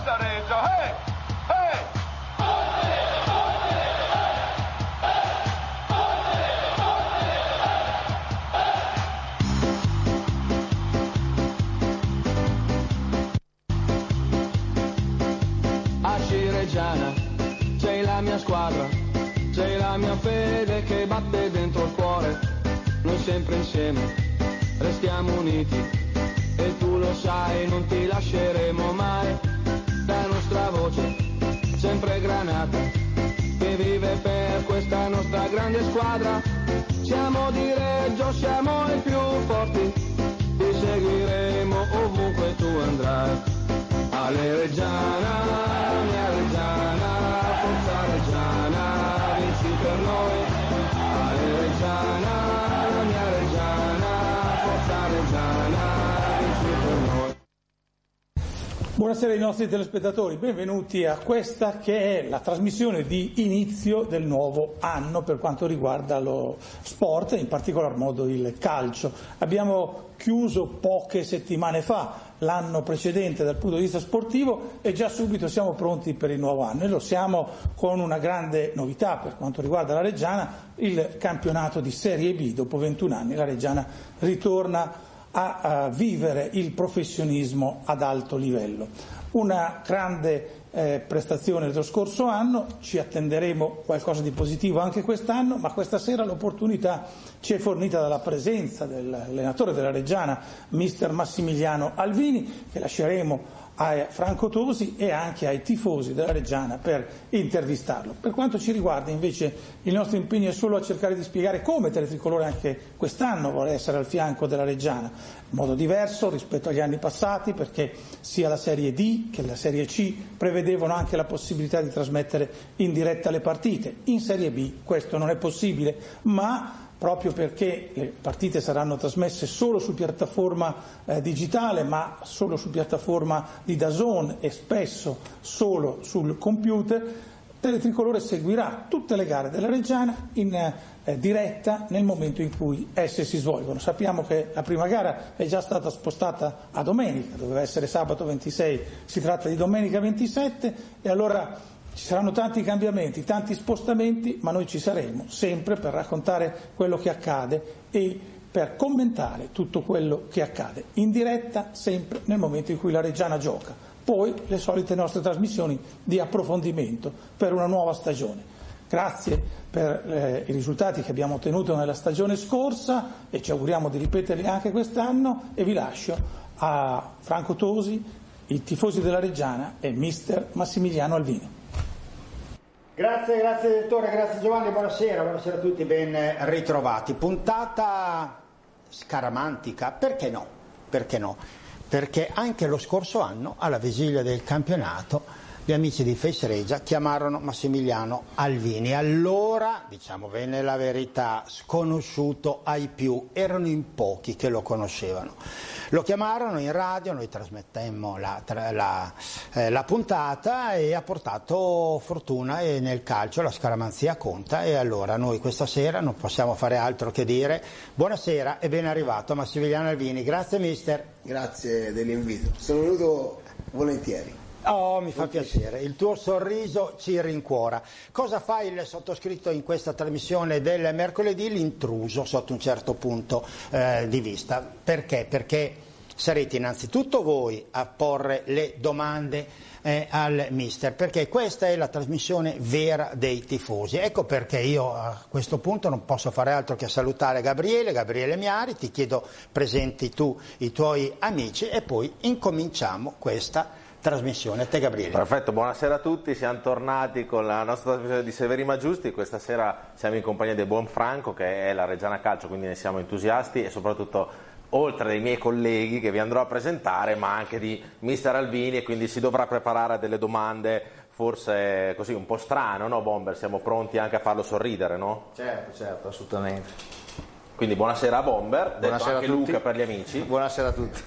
Forza Reggio, hey! Sei la mia squadra, sei la mia fede che batte dentro il cuore, noi sempre insieme restiamo uniti e tu lo sai non ti lasceremo mai, voce sempre granata che vive per questa nostra grande squadra, siamo di Reggio, siamo i più forti, ti seguiremo ovunque tu andrai. Ale Reggiana, mia Reggiana, Buonasera ai nostri telespettatori, benvenuti a questa che è la trasmissione di inizio del nuovo anno per quanto riguarda lo sport, in particolar modo il calcio. Abbiamo chiuso poche settimane fa l'anno precedente dal punto di vista sportivo e già subito siamo pronti per il nuovo anno e lo siamo con una grande novità per quanto riguarda la Reggiana, il campionato di Serie B dopo 21 anni, la Reggiana ritorna a, vivere il professionismo ad alto livello. Una grande eh, prestazione dello scorso anno, ci attenderemo qualcosa di positivo anche quest'anno, ma questa sera l'opportunità ci è fornita dalla presenza dell'allenatore della Reggiana, mister Massimiliano Alvini, che lasceremo a Franco Tosi e anche ai tifosi della Reggiana per intervistarlo. Per quanto ci riguarda invece il nostro impegno è solo a cercare di spiegare come Teletricolore anche quest'anno vuole essere al fianco della Reggiana, in modo diverso rispetto agli anni passati perché sia la Serie D che la Serie C prevedevano anche la possibilità di trasmettere in diretta le partite. In Serie B questo non è possibile, ma proprio perché le partite saranno trasmesse solo su piattaforma eh, digitale, ma solo su piattaforma di Dazon e spesso solo sul computer, Teletricolore seguirà tutte le gare della Reggiana in eh, diretta nel momento in cui esse si svolgono. Sappiamo che la prima gara è già stata spostata a domenica, doveva essere sabato 26, si tratta di domenica 27 e allora ci saranno tanti cambiamenti, tanti spostamenti, ma noi ci saremo sempre per raccontare quello che accade e per commentare tutto quello che accade in diretta sempre nel momento in cui la Reggiana gioca. Poi le solite nostre trasmissioni di approfondimento per una nuova stagione. Grazie per eh, i risultati che abbiamo ottenuto nella stagione scorsa e ci auguriamo di ripeterli anche quest'anno e vi lascio a Franco Tosi, i tifosi della Reggiana e mister Massimiliano Alvini. Grazie, grazie direttore, grazie Giovanni, buonasera, buonasera a tutti, ben ritrovati. Puntata scaramantica, perché no? Perché no? Perché anche lo scorso anno, alla vigilia del campionato, gli amici di Face Regia chiamarono Massimiliano Alvini. Allora, diciamo bene la verità, sconosciuto ai più, erano in pochi che lo conoscevano. Lo chiamarono in radio, noi trasmettemmo la, la, eh, la puntata e ha portato fortuna e nel calcio la scaramanzia conta e allora noi questa sera non possiamo fare altro che dire buonasera e ben arrivato Massimiliano Alvini. Grazie mister. Grazie dell'invito, sono venuto volentieri. Oh, mi fa piacere, il tuo sorriso ci rincuora. Cosa fa il sottoscritto in questa trasmissione del mercoledì? L'intruso sotto un certo punto eh, di vista. Perché? Perché sarete innanzitutto voi a porre le domande eh, al mister, perché questa è la trasmissione vera dei tifosi. Ecco perché io a questo punto non posso fare altro che salutare Gabriele, Gabriele Miari, ti chiedo presenti tu i tuoi amici e poi incominciamo questa trasmissione. A te Gabriele. Perfetto, buonasera a tutti, siamo tornati con la nostra trasmissione di Severi ma Giusti, questa sera siamo in compagnia del buon Franco che è la Reggiana Calcio, quindi ne siamo entusiasti e soprattutto oltre dei miei colleghi che vi andrò a presentare, ma anche di mister Alvini e quindi si dovrà preparare a delle domande forse così un po' strano, no Bomber? Siamo pronti anche a farlo sorridere, no? Certo, certo, assolutamente. Quindi buonasera a Bomber, detto Buonasera anche a tutti. Luca per gli amici. Buonasera a tutti.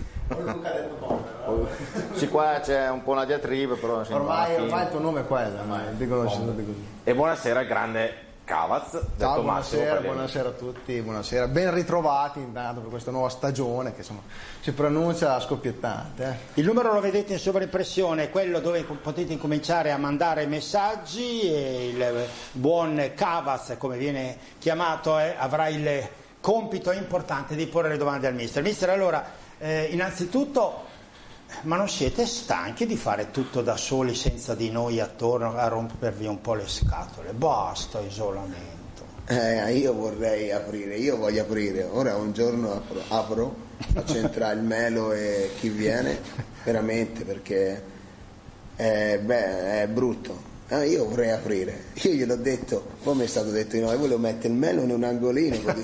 Sì, qua c'è un po' una diatriba, però Ormai, ormai il tuo nome è quello, ormai, dicono sempre così. E buonasera grande Cavaz Ciao, buonasera, buonasera a tutti, buonasera. Ben ritrovati intanto per questa nuova stagione che insomma si pronuncia scoppiettante. eh. Il numero lo vedete in sovraimpressione, è quello dove potete incominciare a mandare messaggi e il buon Cavaz, come viene chiamato, eh, avrà il compito importante di porre le domande al mister. Mister, allora, eh, innanzitutto, ma non siete stanchi di fare tutto da soli senza di noi attorno a rompervi un po' le scatole? Basta isolamento. Eh, io vorrei aprire, io voglio aprire. Ora un giorno apro, apro, faccio entrare il melo e chi viene, veramente, perché è, beh, è brutto. Eh, io vorrei aprire. Io gliel'ho detto, poi mi è stato detto di no, io volevo mettere il melo in un angolino così.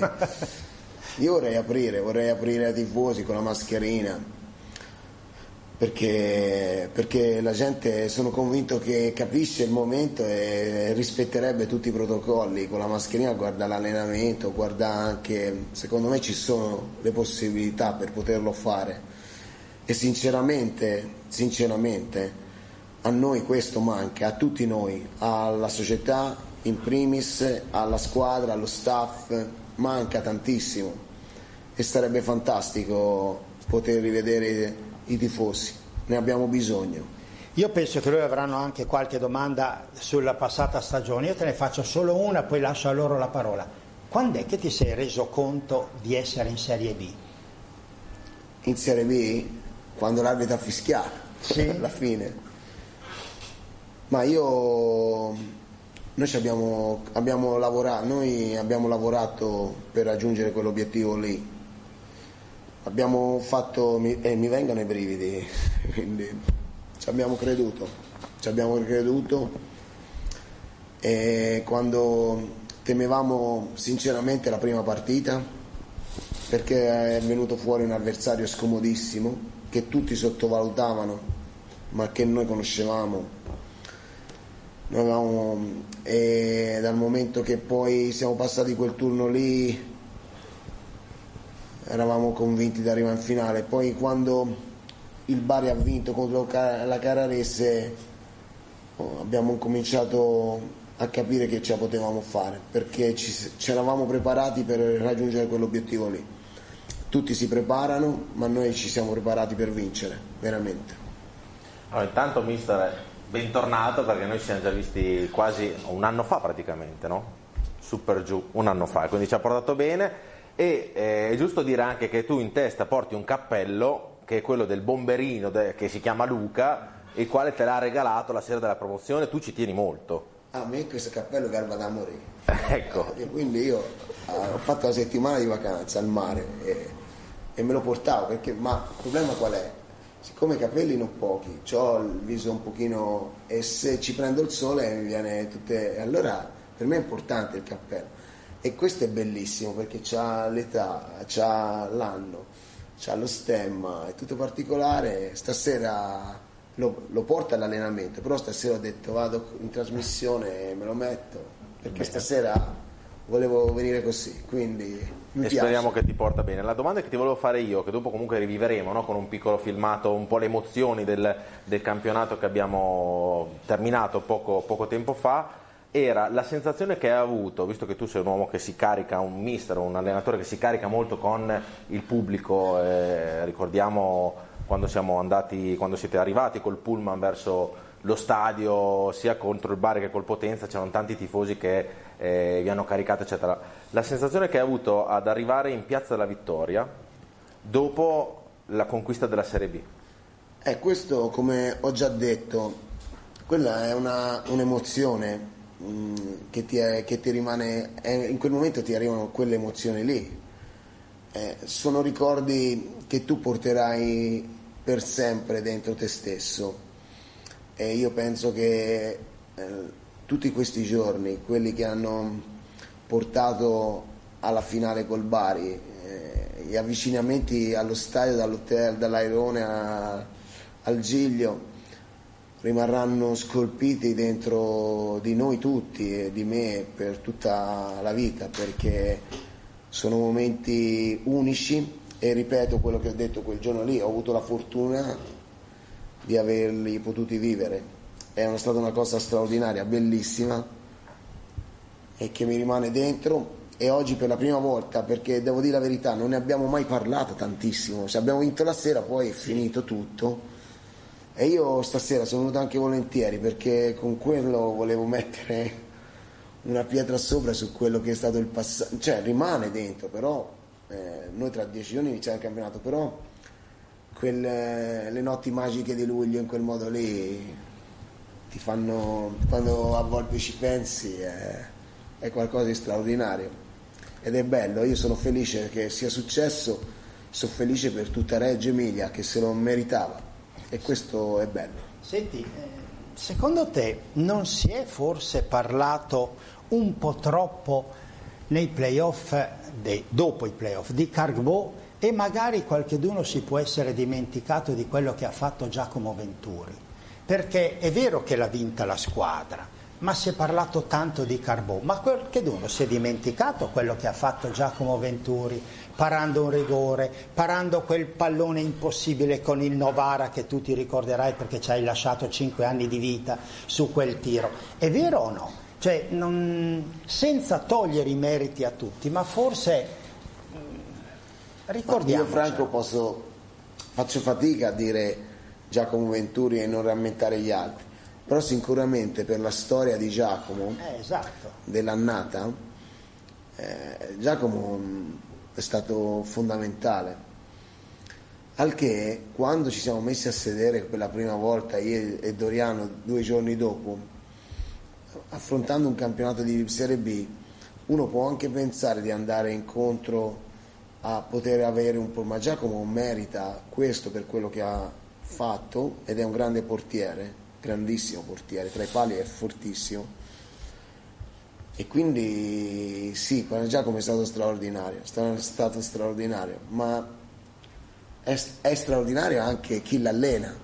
Io vorrei aprire, vorrei aprire ai tifosi con la mascherina. Perché, perché la gente sono convinto che capisce il momento e rispetterebbe tutti i protocolli con la mascherina guarda l'allenamento guarda anche secondo me ci sono le possibilità per poterlo fare e sinceramente sinceramente a noi questo manca a tutti noi alla società in primis alla squadra allo staff manca tantissimo e sarebbe fantastico poter rivedere i tifosi, ne abbiamo bisogno. Io penso che loro avranno anche qualche domanda sulla passata stagione, io te ne faccio solo una, poi lascio a loro la parola. Quando è che ti sei reso conto di essere in Serie B? In Serie B, quando l'arbitro ha fischiato, Sì. alla fine. Ma io, noi ci abbiamo, abbiamo lavorato, noi abbiamo lavorato per raggiungere quell'obiettivo lì. Abbiamo fatto, e mi vengono i brividi, quindi ci abbiamo creduto, ci abbiamo creduto e quando temevamo sinceramente la prima partita perché è venuto fuori un avversario scomodissimo che tutti sottovalutavano ma che noi conoscevamo. Noi avevamo- e dal momento che poi siamo passati quel turno lì eravamo convinti di arrivare in finale. Poi quando il Bari ha vinto contro la Cararese oh, abbiamo cominciato a capire che ce la potevamo fare perché ci, ci eravamo preparati per raggiungere quell'obiettivo lì. Tutti si preparano ma noi ci siamo preparati per vincere veramente. Allora, intanto mister, bentornato perché noi ci siamo già visti quasi un anno fa praticamente, no? Super giù, un anno fa, quindi ci ha portato bene e eh, è giusto dire anche che tu in testa porti un cappello che è quello del bomberino de- che si chiama Luca, il quale te l'ha regalato la sera della promozione, tu ci tieni molto. a me questo cappello garba da morire Ecco, E quindi io eh, ho fatto una settimana di vacanza al mare e, e me lo portavo perché, ma il problema qual è? Siccome i capelli non pochi, ho il viso un pochino e se ci prendo il sole mi viene tutte. e Allora per me è importante il cappello. E questo è bellissimo perché c'ha l'età, c'ha l'anno, c'ha lo stemma, è tutto particolare. Stasera lo, lo porto all'allenamento, però stasera ho detto vado in trasmissione e me lo metto perché stasera volevo venire così, quindi mi e piace. speriamo che ti porta bene. La domanda che ti volevo fare io, che dopo comunque riviveremo no? con un piccolo filmato, un po' le emozioni del, del campionato che abbiamo terminato poco, poco tempo fa, era la sensazione che hai avuto, visto che tu sei un uomo che si carica, un mister, un allenatore che si carica molto con il pubblico, eh, ricordiamo quando andati, quando siete arrivati col pullman verso lo stadio, sia contro il Bari che col Potenza, c'erano tanti tifosi che eh, vi hanno caricato, eccetera. La sensazione che hai avuto ad arrivare in Piazza della Vittoria dopo la conquista della Serie B? Eh, questo, come ho già detto, quella è una, un'emozione che, ti è- che ti rimane, eh, in quel momento ti arrivano quelle emozioni lì. Eh, sono ricordi che tu porterai per sempre dentro te stesso e io penso che eh, tutti questi giorni, quelli che hanno portato alla finale col Bari, eh, gli avvicinamenti allo stadio, dall'hotel, dall'Airone a- al Giglio, rimarranno scolpiti dentro di noi tutti e di me per tutta la vita perché sono momenti unici e ripeto quello che ho detto quel giorno lì, ho avuto la fortuna di averli potuti vivere. È stata una cosa straordinaria, bellissima e che mi rimane dentro. E oggi per la prima volta, perché devo dire la verità, non ne abbiamo mai parlato tantissimo, se abbiamo vinto la sera poi è finito tutto e io stasera sono venuto anche volentieri perché con quello volevo mettere una pietra sopra su quello che è stato il passato, cioè rimane dentro, però eh, noi tra dieci giorni iniziamo il campionato, però quelle, le notti magiche di luglio in quel modo lì ti fanno, quando a volte ci pensi, è, è qualcosa di straordinario. Ed è bello, io sono felice che sia successo, sono felice per tutta Reggio Emilia che se lo meritava e questo è bello. Senti, eh, secondo te non si è forse parlato un po' troppo nei playoff, dei, dopo i playoff, di Cargbo e magari qualcheduno si può essere dimenticato di quello che ha fatto Giacomo Venturi? Perché è vero che l'ha vinta la squadra, ma si è parlato tanto di Carbò, ma qualcuno si è dimenticato quello che ha fatto Giacomo Venturi, parando un rigore, parando quel pallone impossibile con il Novara che tu ti ricorderai perché ci hai lasciato 5 anni di vita su quel tiro. È vero o no? Cioè, non, senza togliere i meriti a tutti, ma forse ricordiamo. Io Franco posso, faccio fatica a dire Giacomo Venturi e non rammentare gli altri però sicuramente per la storia di Giacomo, eh, esatto. dell'annata, eh, Giacomo mm, è stato fondamentale. Al che quando ci siamo messi a sedere per la prima volta io e Doriano due giorni dopo, affrontando un campionato di Serie B, uno può anche pensare di andare incontro a poter avere un po', ma Giacomo merita questo per quello che ha fatto ed è un grande portiere grandissimo portiere, tra i pali è fortissimo. E quindi sì, Giacomo è stato straordinario, è stato straordinario, ma è, è straordinario anche chi l'allena,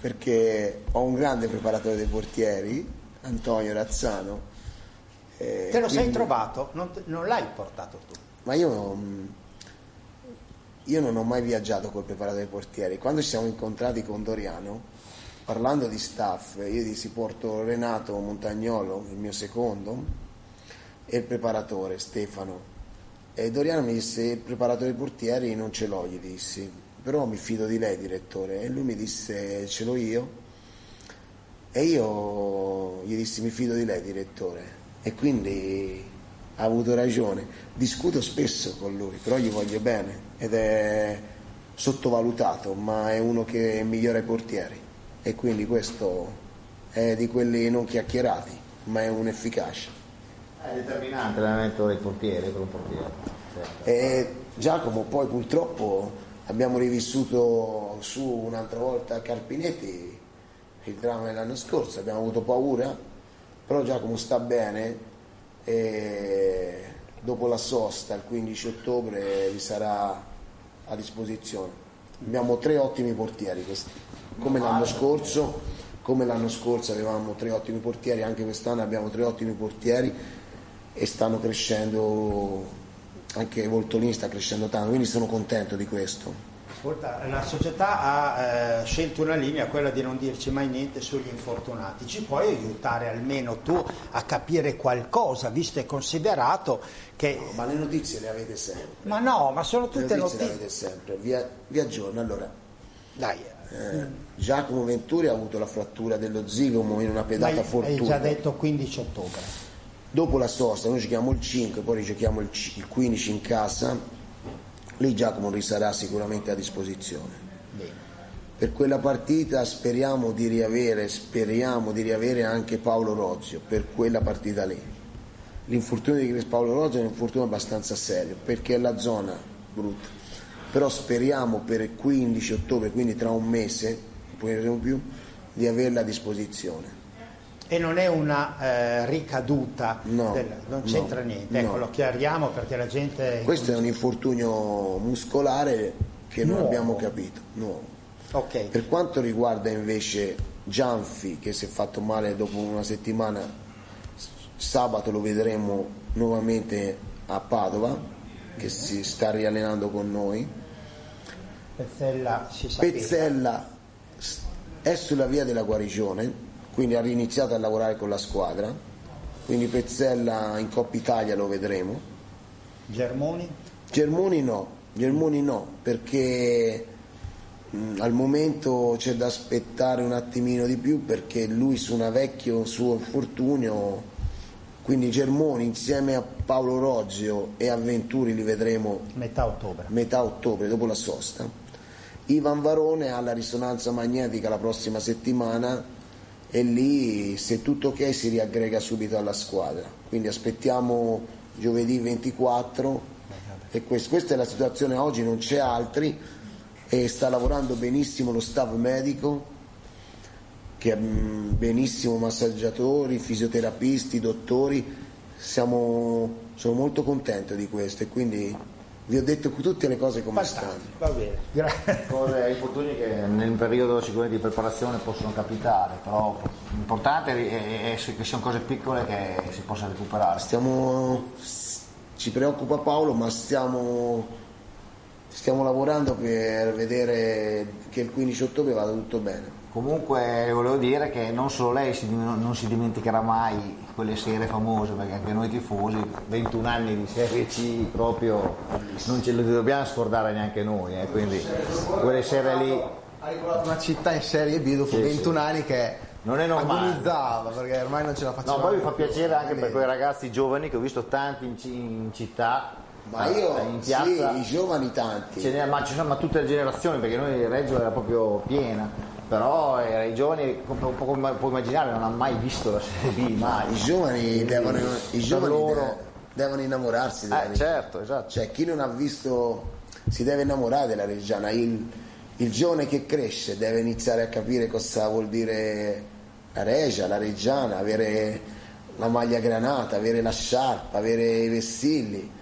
perché ho un grande preparatore dei portieri, Antonio Razzano. Eh, Te lo quindi, sei trovato? Non, non, l'hai portato tu? Ma io, io non ho mai viaggiato col preparatore dei portieri. Quando ci siamo incontrati con Doriano, parlando di staff, io dissi porto Renato Montagnolo, il mio secondo, e il preparatore Stefano. E Doriano mi disse, il preparatore portieri non ce l'ho, gli dissi, però mi fido di lei, direttore. E lui mi disse, ce l'ho io. E io gli dissi, mi fido di lei, direttore. E quindi ha avuto ragione. Discuto spesso con lui, però gli voglio bene ed è sottovalutato, ma è uno che migliora i portieri e quindi questo è di quelli non chiacchierati, ma è un efficace. È determinante l'allenamento dei portieri per un portiere. Certo. E Giacomo poi purtroppo abbiamo rivissuto su un'altra volta a Carpinetti il dramma dell'anno scorso, abbiamo avuto paura, però Giacomo sta bene e dopo la sosta il 15 ottobre vi sarà a disposizione. Abbiamo tre ottimi portieri come l'anno scorso, come l'anno scorso avevamo tre ottimi portieri, anche quest'anno abbiamo tre ottimi portieri e stanno crescendo, anche Voltolini sta crescendo tanto, quindi sono contento di questo. Ascolta, la società ha eh, scelto una linea, quella di non dirci mai niente sugli infortunati. Ci puoi aiutare almeno tu a capire qualcosa, visto e considerato che... No, ma le notizie le avete sempre. Ma no, ma sono tutte le notizie. Le avete sempre, vi, vi aggiorno. Allora, dai, eh, Giacomo Venturi ha avuto la frattura dello zigomo in una pedata fortuna. Hai già detto 15 ottobre. Dopo la sosta, noi giochiamo il 5, poi giochiamo il, 15 in casa, lì Giacomo risarà sicuramente a disposizione. Bene. Per quella partita speriamo di riavere, speriamo di riavere anche Paolo Rozio, per quella partita lì. L'infortunio di Paolo Rozio è un infortunio abbastanza serio, perché è la zona brutta però speriamo per il 15 ottobre, quindi tra un mese, un più, di averla a disposizione. E non è una eh, ricaduta, no, del, non c'entra no, niente, ecco, no. lo chiariamo perché la gente... Questo è un infortunio muscolare che non abbiamo capito, nuovo. Ok. Per quanto riguarda invece Gianfi, che si è fatto male dopo una settimana, sabato lo vedremo nuovamente a Padova, che si sta riallenando con noi. Pezzella. Pezzella è sulla via della guarigione, quindi ha riniziato a lavorare con la squadra quindi Pezzella in Coppa Italia lo vedremo. Germoni? Germoni no, Germoni no, perché mh, al momento c'è da aspettare un attimino di più perché lui su una vecchio suo infortunio, quindi Germoni insieme a Paolo Rozio e Avventuri li vedremo Metà ottobre. metà ottobre dopo la sosta. Ivan Varone ha la risonanza magnetica la prossima settimana e lì se tutto ok si riaggrega subito alla squadra. Quindi aspettiamo giovedì 24 e quest- questa è la situazione oggi, non c'è altri e sta lavorando benissimo lo staff medico che mm, benissimo massaggiatori, fisioterapisti, dottori, siamo, sono molto contento di questo e quindi vi ho detto tutte le cose come stanno. Va bene. Gra- Cose, infortuni che nel periodo sicuramente di preparazione possono capitare, però l'importante è, è- è che siano cose piccole che si possano recuperare. Stiamo, ci preoccupa Paolo, ma stiamo, stiamo lavorando per vedere che il 15 ottobre vada tutto bene. Comunque volevo dire che non solo lei si- non, si dimenticherà mai quelle serie famose, perché anche noi tifosi, 21 anni di Serie C proprio non ce le dobbiamo scordare neanche noi, eh, quindi quelle serie lì Ha ricordato una città in Serie B dopo Sì, 21 anni che Non è normale. agonizzava perché ormai non ce la No, faceva. poi mi fa piacere anche per quei ragazzi giovani che ho visto tanti in città, Ma io, in piazza, sì, i giovani tanti. ce n'è- ma ci sono ma tutte le generazioni perché noi Reggio era proprio piena, però eh, i giovani, come puoi immaginare, non hanno mai visto la Serie B, Ma i giovani devono, i giovani loro- de- devono innamorarsi della Eh, Reggiana. certo, esatto. Cioè, chi non ha visto si deve innamorare della Reggiana. Il, il giovane che cresce deve iniziare a capire cosa vuol dire la Regia, la Reggiana, avere la maglia granata, avere la sciarpa, avere i vessilli.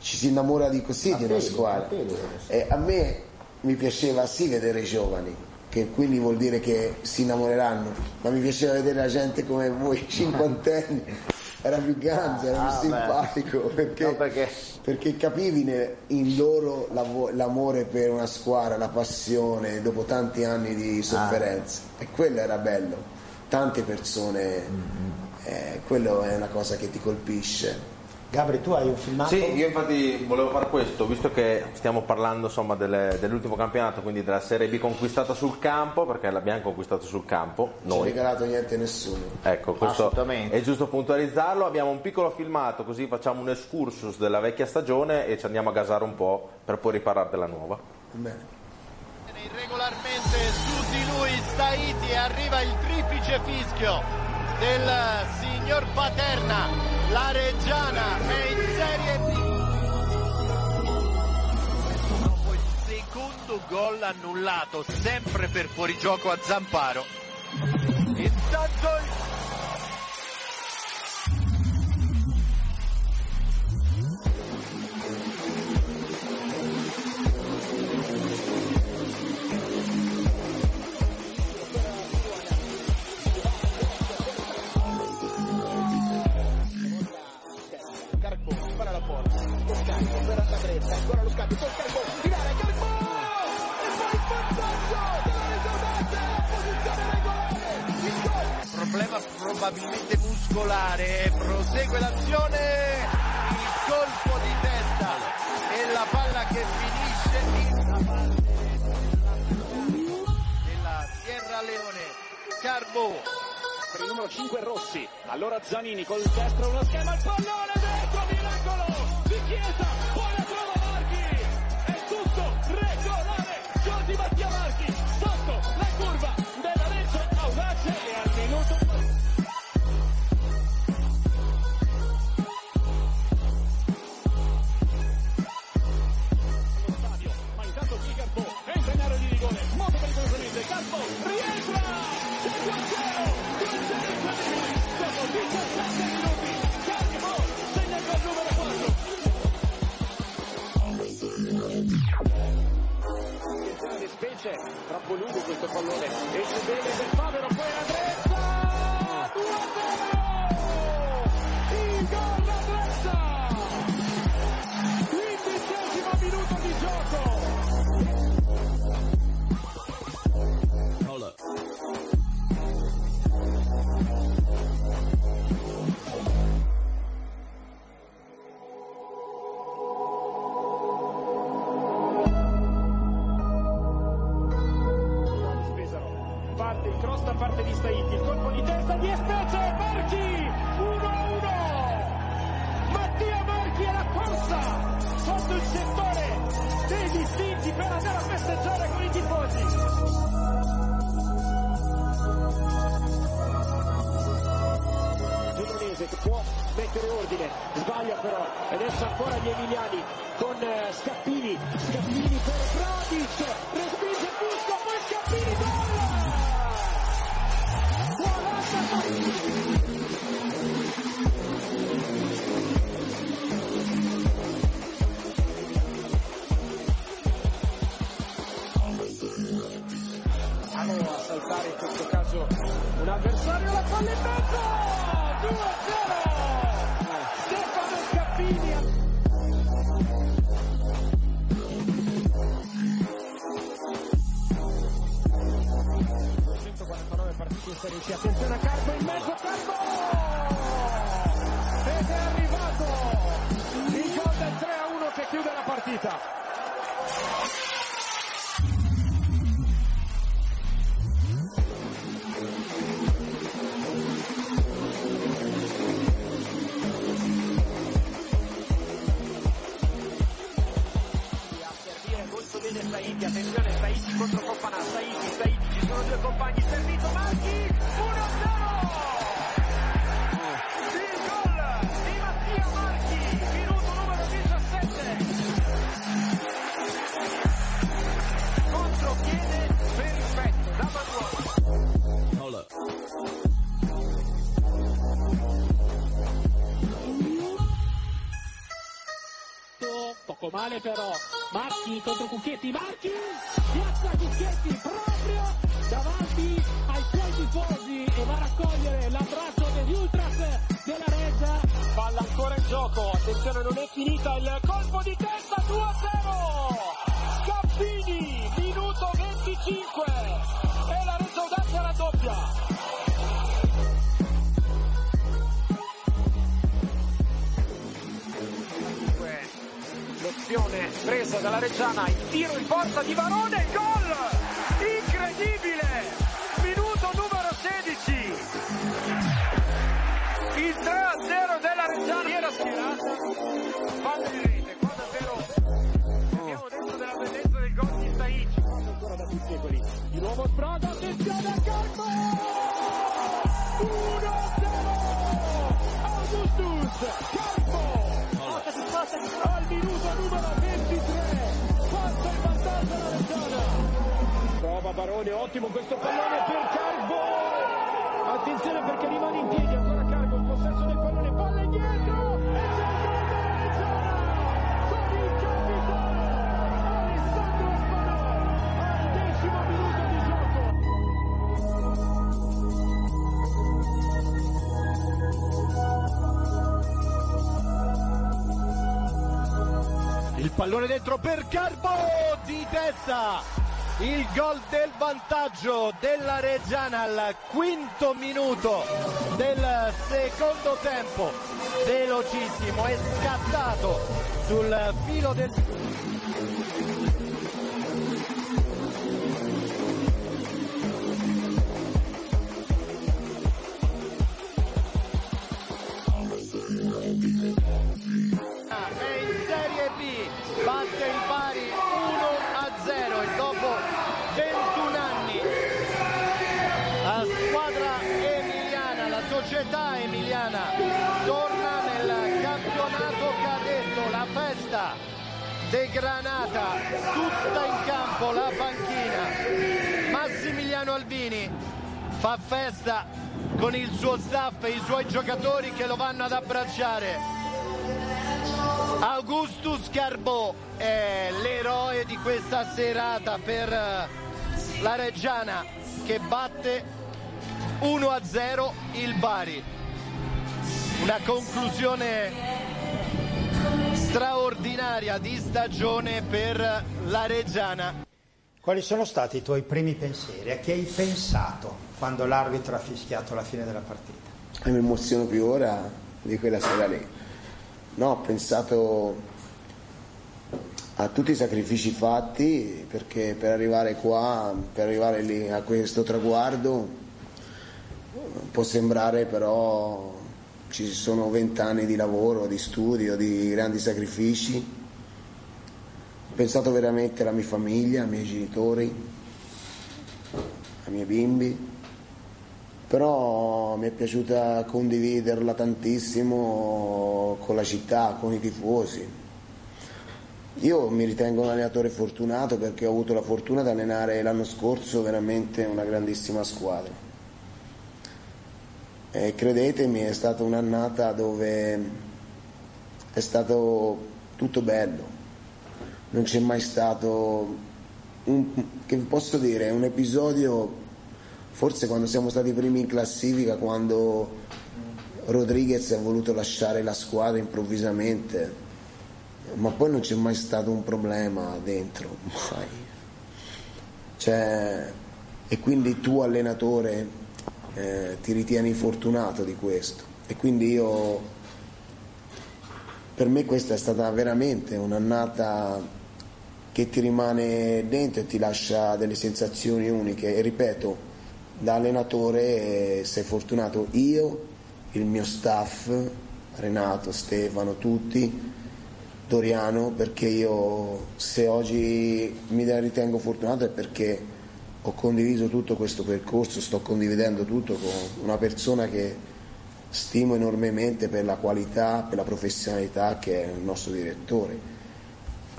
Ci si innamora di così di una fede, squadra. E a me mi piaceva sì vedere i giovani, che quindi vuol dire che si innamoreranno, ma mi piaceva vedere la gente come voi, cinquantenni, era più ganzo, era Ah, più simpatico, perché, No, perché- perché capivi in loro l'amore per una squadra, la passione, dopo tanti anni di sofferenza, e quello era bello, tante persone, eh, quello è una cosa che ti colpisce. Gabri, tu hai un filmato? Sì, io infatti volevo fare questo, visto che stiamo parlando insomma, delle- dell'ultimo campionato, quindi della Serie B conquistata sul campo, perché l'abbiamo conquistato sul campo, Non ho noi. regalato niente a nessuno. Ecco, questo Assolutamente. è giusto puntualizzarlo. Abbiamo un piccolo filmato, così facciamo un excursus della vecchia stagione e ci andiamo a gasare un po' per poi riparare della nuova. Bene. Irregolarmente su di lui Staiti e arriva il triplice fischio del signor Paterna. La Reggiana è in Serie B. Dopo il secondo gol annullato, sempre per fuorigioco a Zamparo. Intanto il Toscano, per la sagretta, ancora lo scambio, Toscano, tirare, Carpo! E poi il vantaggio della risolvente, la posizione regolare, il gol! problema probabilmente muscolare, prosegue l'azione, il colpo di testa e la palla che finisce in della Sierra Leone, Carbo. Per il numero 5 Rossi, allora Zanini col destro uno schema, il pallone dentro, di lungo questo pallone. Esce bene per Favero e specie Marchi 1-1 Mattia Marchi è la corsa sotto il settore dei distinti per andare a festeggiare con i tifosi. Giovannese che può mettere ordine sbaglia però e adesso ancora gli emiliani con eh, Scappini. Scappini per Bradic respinge a saltare in questo caso un avversario la palla in mezzo 2-0 149 partite in Serie C attenzione a Carbo in mezzo Carbo! Ed è arrivato il gol del 3-1 che chiude la partita. A servire molto bene Saidi, attenzione Saidi contro Fofana, Saidi, Saidi, sono due compagni, servito Marchi, 1-0! Il gol di Mattia Marchi, minuto numero 17. Contropiede perfetto da Manuel. Poco male però, Marchi contro Cucchietti, Marchi piazza Cucchietti proprio davanti ai suoi tifosi e va a raccogliere l'abbraccio degli ultras della Reggia. Palla ancora in gioco, attenzione non è finita il colpo di testa 2-0. Scappini, minuto 25 e la Reggia Audacia raddoppia. L'opzione presa dalla Reggiana, il tiro in porta di Varone, gol! Incredibile! Della Reggiana era schierata, palla in rete, qua davvero abbiamo detto della bellezza del gol di Staici. Ancora da più secoli. Di nuovo Sproda, attenzione a Carpo! 1-0! Augustus! Carpo! al minuto numero 23 passa il vantaggio la Reggiana prova Barone ottimo questo pallone per Carbo attenzione perché rimane in piedi pallone dentro per Carbo di testa. Il gol del vantaggio della Reggiana al quinto minuto del secondo tempo. Velocissimo, è scattato sul filo del... società emiliana torna nel campionato cadetto, la festa degranata, tutta in campo la panchina. Massimiliano Albini fa festa con il suo staff e i suoi giocatori che lo vanno ad abbracciare. Augustus Carbò è l'eroe di questa serata per eh, la Reggiana che batte 1 a 0 il Bari. Una conclusione straordinaria di stagione per la Reggiana. Quali sono stati i tuoi primi pensieri? A che hai pensato quando l'arbitro ha fischiato la fine della partita? E mi emoziono più ora di quella sera lì. No, ho pensato a tutti i sacrifici fatti perché per arrivare qua, per arrivare lì a questo traguardo, può sembrare però ci sono vent'anni di lavoro, di studio, di grandi sacrifici. Ho pensato veramente alla mia famiglia, ai miei genitori, ai miei bimbi, però mi è piaciuta condividerla tantissimo con la città, con i tifosi. Io mi ritengo un allenatore fortunato perché ho avuto la fortuna di allenare l'anno scorso veramente una grandissima squadra. E credetemi, è stata un'annata dove è stato tutto bello, non c'è mai stato, un, che posso dire, un episodio, forse quando siamo stati primi in classifica, quando Rodriguez ha voluto lasciare la squadra improvvisamente ma poi non c'è mai stato un problema dentro, mai. Cioè, e quindi tu allenatore eh, ti ritieni fortunato di questo. E quindi io, per me questa è stata veramente un'annata che ti rimane dentro e ti lascia delle sensazioni uniche. E ripeto, da allenatore eh, sei fortunato io, il mio staff, Renato, Stefano, tutti Doriano perché io se oggi mi ritengo fortunato è perché ho condiviso tutto questo percorso, sto condividendo tutto con una persona che stimo enormemente per la qualità, per la professionalità che è il nostro direttore.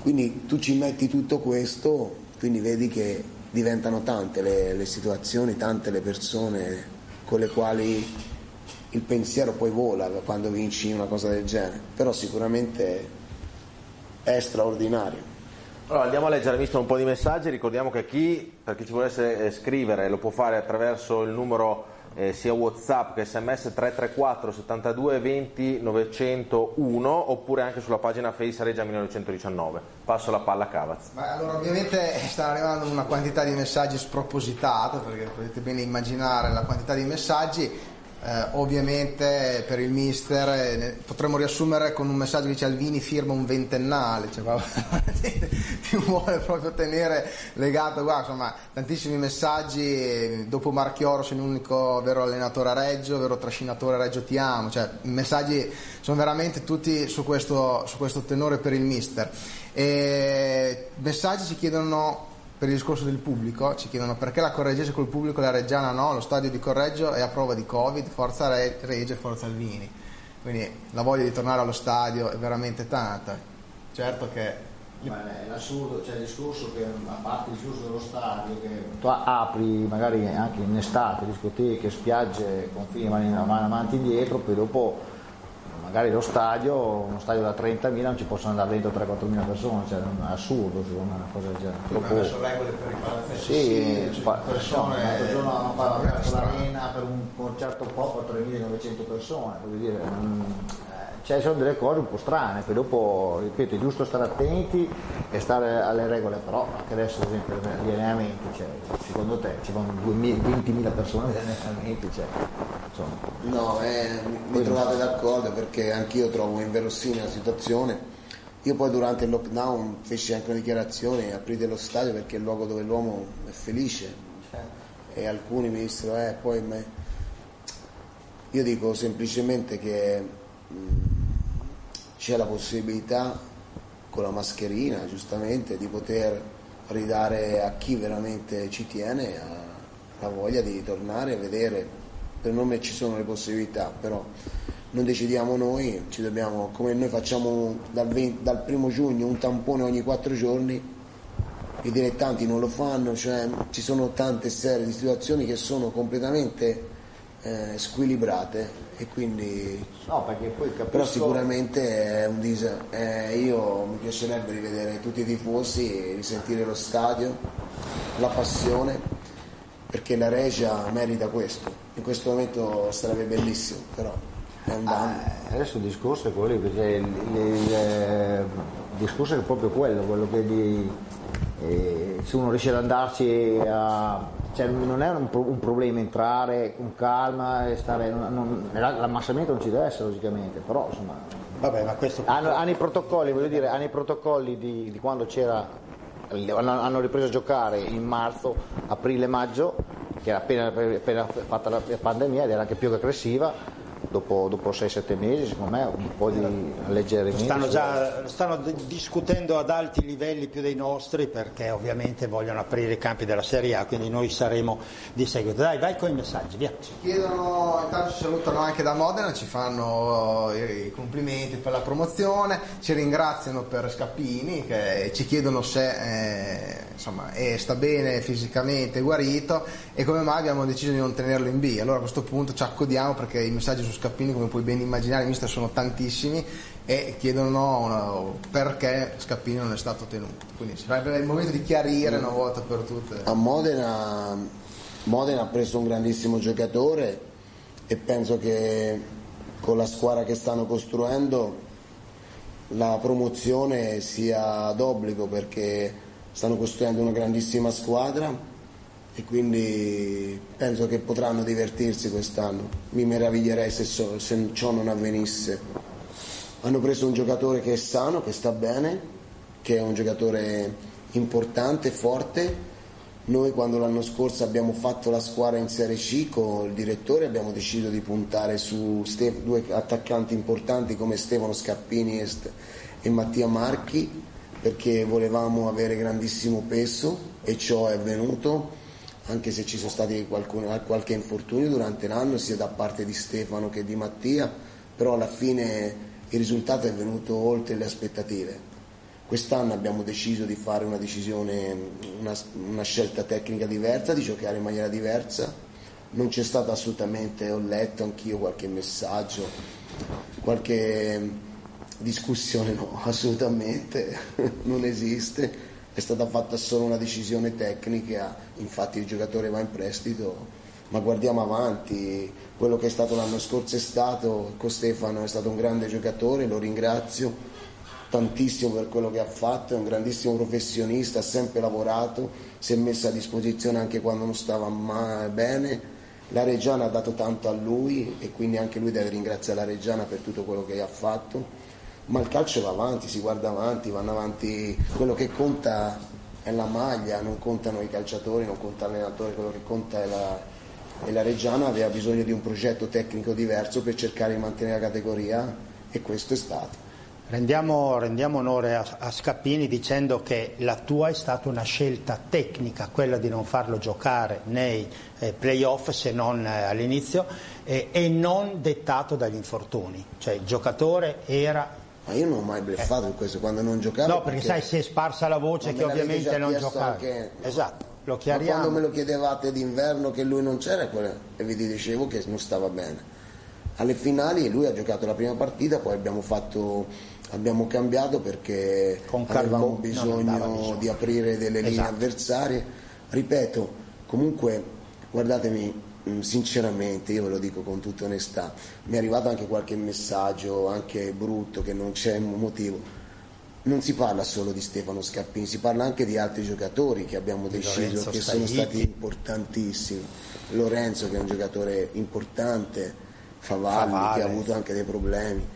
Quindi tu ci metti tutto questo, quindi vedi che diventano tante le, le situazioni, tante le persone con le quali il pensiero poi vola quando vinci una cosa del genere, però sicuramente è straordinario. Allora andiamo a leggere, visto un po' di messaggi, ricordiamo che chi, per chi ci volesse scrivere, lo può fare attraverso il numero eh, sia Whatsapp che SMS 334 72 20 901 oppure anche sulla pagina Face Regia 1919. Passo la palla a Cavaz. Ma allora ovviamente sta arrivando una quantità di messaggi spropositata perché potete bene immaginare la quantità di messaggi eh, ovviamente per il mister eh, potremmo riassumere con un messaggio che dice Alvini firma un ventennale, cioè, ti vuole proprio tenere legato qua, insomma tantissimi messaggi, dopo Marchioro sei l'unico vero allenatore a Reggio, vero trascinatore a Reggio ti amo, cioè messaggi sono veramente tutti su questo, su questo tenore per il mister. E messaggi ci chiedono per il discorso del pubblico, ci chiedono perché la Correggese col pubblico e la Reggiana no, lo stadio di Correggio è a prova di Covid, forza Re- Reggio e forza Alvini. Quindi la voglia di tornare allo stadio è veramente tanta. Certo che Ma è l'assurdo, c'è il discorso che a parte il discorso dello stadio, che tu apri magari anche in estate discoteche, spiagge, confini mani avanti e indietro, poi dopo magari lo stadio, uno stadio da 30.000 non ci possono andare dentro 3-4.000 persone, cioè è assurdo secondo me una cosa del genere. Troppo... adesso regole per riparazione sì, sì pa- persone, l'altro giorno hanno parlato l'arena per un concerto pop a 3.900 persone, voglio dire, mh, cioè sono delle cose un po' strane, poi dopo, ripeto, è giusto stare attenti e stare alle regole, però anche adesso ad esempio gli allenamenti, cioè, secondo te ci vanno 20.000 persone agli allenamenti? Cioè, no, eh, mi trovate d'accordo perché anch'io trovo inverosimile la situazione. Io poi durante il lockdown feci anche una dichiarazione, aprite lo stadio perché è il luogo dove l'uomo è felice e alcuni mi dissero, eh, poi me... io dico semplicemente che c'è la possibilità con la mascherina giustamente di poter ridare a chi veramente ci tiene la voglia di tornare a vedere. Per noi ci sono le possibilità però non decidiamo noi dobbiamo, come noi facciamo dal, 20, dal primo giugno un tampone ogni quattro giorni i dilettanti non lo fanno cioè ci sono tante serie di situazioni che sono completamente eh, squilibrate e quindi no, capisco... però sicuramente è un disastro eh, io mi piacerebbe rivedere tutti i tifosi risentire lo stadio la passione perché la Regia merita questo. In questo momento sarebbe bellissimo però è un danno. Ah, adesso il discorso è quello perché il, il, il, il, discorso è proprio quello quello che di, eh, se uno riesce ad andarci a cioè, non è un, un, problema entrare con calma e stare. Non, l'ammassamento non ci deve essere logicamente, però insomma. Vabbè, ma questo... hanno, hanno, i protocolli, voglio dire, hanno i protocolli di, di quando c'era. Hanno, ripreso a giocare in marzo, aprile, maggio che era appena, appena fatta la pandemia ed era anche più che aggressiva dopo, dopo 6-7 mesi, secondo me, un po' di alleggerimento. Stanno già stanno discutendo ad alti livelli più dei nostri perché ovviamente vogliono aprire i campi della Serie A, quindi noi saremo di seguito. Dai, vai con i messaggi, via. Ci chiedono, intanto ci salutano anche da Modena, ci fanno i complimenti per la promozione, ci ringraziano per Scappini che ci chiedono se eh, insomma, è, sta bene fisicamente, è guarito e come mai abbiamo deciso di non tenerlo in B. Allora a questo punto ci accodiamo perché i messaggi su Scappini, come puoi ben immaginare, mister sono tantissimi e chiedono perché Scappini non è stato tenuto. Quindi sarebbe il momento di chiarire una volta per tutte. A Modena, Modena ha preso un grandissimo giocatore e penso che con la squadra che stanno costruendo la promozione sia d'obbligo perché stanno costruendo una grandissima squadra e quindi penso che potranno divertirsi quest'anno. Mi meraviglierei se, so, se, ciò non avvenisse. Hanno preso un giocatore che è sano, che sta bene, che è un giocatore importante, forte. Noi quando l'anno scorso abbiamo fatto la squadra in Serie C con il direttore abbiamo deciso di puntare su due attaccanti importanti come Stefano Scappini e Mattia Marchi perché volevamo avere grandissimo peso e ciò è avvenuto anche se ci sono stati qualcun, qualche infortunio durante l'anno sia da parte di Stefano che di Mattia, però alla fine il risultato è venuto oltre le aspettative. Quest'anno abbiamo deciso di fare una decisione, una, una scelta tecnica diversa, di giocare in maniera diversa. Non c'è stato assolutamente, ho letto anch'io qualche messaggio, qualche discussione, no, assolutamente non esiste è stata fatta solo una decisione tecnica, infatti il giocatore va in prestito, ma guardiamo avanti, quello che è stato l'anno scorso è stato, con Stefano è stato un grande giocatore, lo ringrazio tantissimo per quello che ha fatto, è un grandissimo professionista, ha sempre lavorato, si è messo a disposizione anche quando non stava mai bene, la Reggiana ha dato tanto a lui e quindi anche lui deve ringraziare la Reggiana per tutto quello che ha fatto ma il calcio va avanti, si guarda avanti, vanno avanti, quello che conta è la maglia, non contano i calciatori, non conta l'allenatore, quello che conta è la, e la Reggiana aveva bisogno di un progetto tecnico diverso per cercare di mantenere la categoria e questo è stato. Rendiamo, rendiamo onore a, a, Scappini dicendo che la tua è stata una scelta tecnica, quella di non farlo giocare nei eh, playoff se non eh, all'inizio eh, e non dettato dagli infortuni, cioè il giocatore era ma io non ho mai bleffato in questo quando non giocavo. No, perché, perché sai, si è sparsa la voce che ovviamente non giocava. Anche... Esatto, lo chiariamo. Ma quando me lo chiedevate d'inverno che lui non c'era, e vi dicevo che non stava bene. Alle finali lui ha giocato la prima partita, poi abbiamo, fatto, abbiamo cambiato perché Con avevamo bisogno di aprire delle linee esatto. avversarie. Ripeto, comunque, guardatemi, sinceramente, io ve lo dico con tutta onestà, mi è arrivato anche qualche messaggio, anche brutto, che non c'è motivo. Non si parla solo di Stefano Scappini, si parla anche di altri giocatori che abbiamo di deciso Lorenzo che Staiti. sono stati importantissimi. Lorenzo che è un giocatore importante, Favalli Favale. che ha avuto anche dei problemi.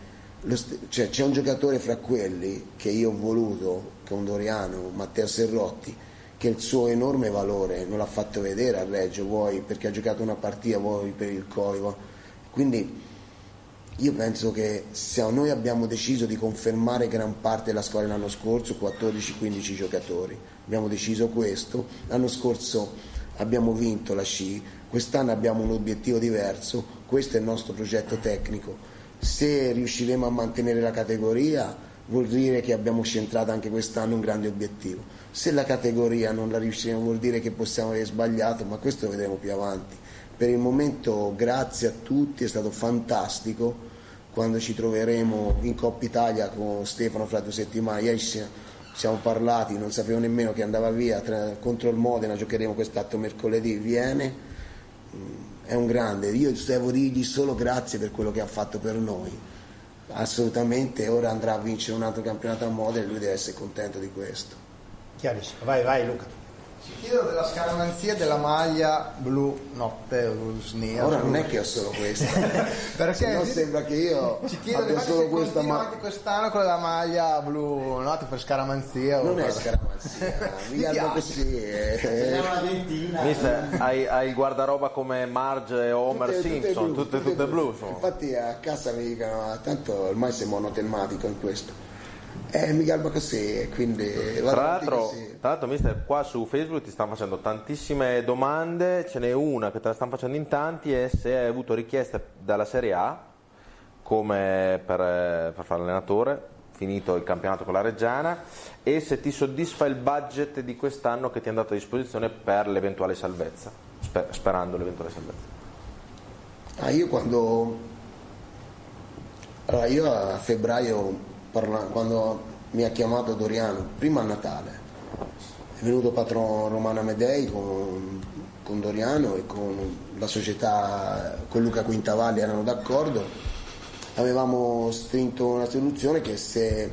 St- cioè, c'è un giocatore fra quelli che io ho voluto, che è un Doriano, Matteo Serrotti, che il suo enorme valore non l'ha fatto vedere a Reggio, vuoi perché ha giocato una partita, vuoi per il Coivo. Quindi io penso che se noi abbiamo deciso di confermare gran parte della squadra l'anno scorso, 14-15 giocatori, abbiamo deciso questo, l'anno scorso abbiamo vinto la sci, quest'anno abbiamo un obiettivo diverso, questo è il nostro progetto tecnico. Se riusciremo a mantenere la categoria vuol dire che abbiamo centrato anche quest'anno un grande obiettivo. Se la categoria non la riusciremo vuol dire che possiamo aver sbagliato, ma questo lo vedremo più avanti. Per il momento grazie a tutti, è stato fantastico quando ci troveremo in Coppa Italia con Stefano fra due settimane. Ieri siamo parlati, non sapevo nemmeno che andava via contro il Modena, giocheremo quest'altro mercoledì, viene, mm, è un grande, io devo dirgli solo grazie per quello che ha fatto per noi assolutamente ora andrà a vincere un altro campionato a Modena e lui deve essere contento di questo. Chiarissimo, vai, vai Luca. Ci chiedono della scaramanzia della maglia blu notte blu nera. Ora non è che ho solo questa, Perché no sembra che io ci chiedono abbia solo se questa continua ma anche quest'anno con la maglia blu notte per scaramanzia. o non è per- scaramanzia, mi piace? così. eh. Mister, hai, hai il guardaroba come Marge e Homer Tutte- tutte Simpson, blu, tutte, tutte blu. insomma. Infatti a casa mi dicono, "Ah, tanto ormai sei monotematico in questo. E mi garba così, quindi Tra l'altro, così. tra l'altro, mister, qua su Facebook ti stanno facendo tantissime domande, ce n'è una che te la stanno facendo in tanti e se hai avuto richieste dalla Serie A come per, eh, per fare allenatore, finito il campionato con la Reggiana, e se ti soddisfa il budget di quest'anno che ti è andato a disposizione per l'eventuale salvezza, sper- sperando l'eventuale salvezza. Ah, io quando... Allora, io a febbraio, parla- quando mi ha chiamato Doriano, prima a Natale, è venuto patron Romano Amedei con, con Doriano e con la società, con Luca Quintavalli erano d'accordo, avevamo strinto una soluzione che se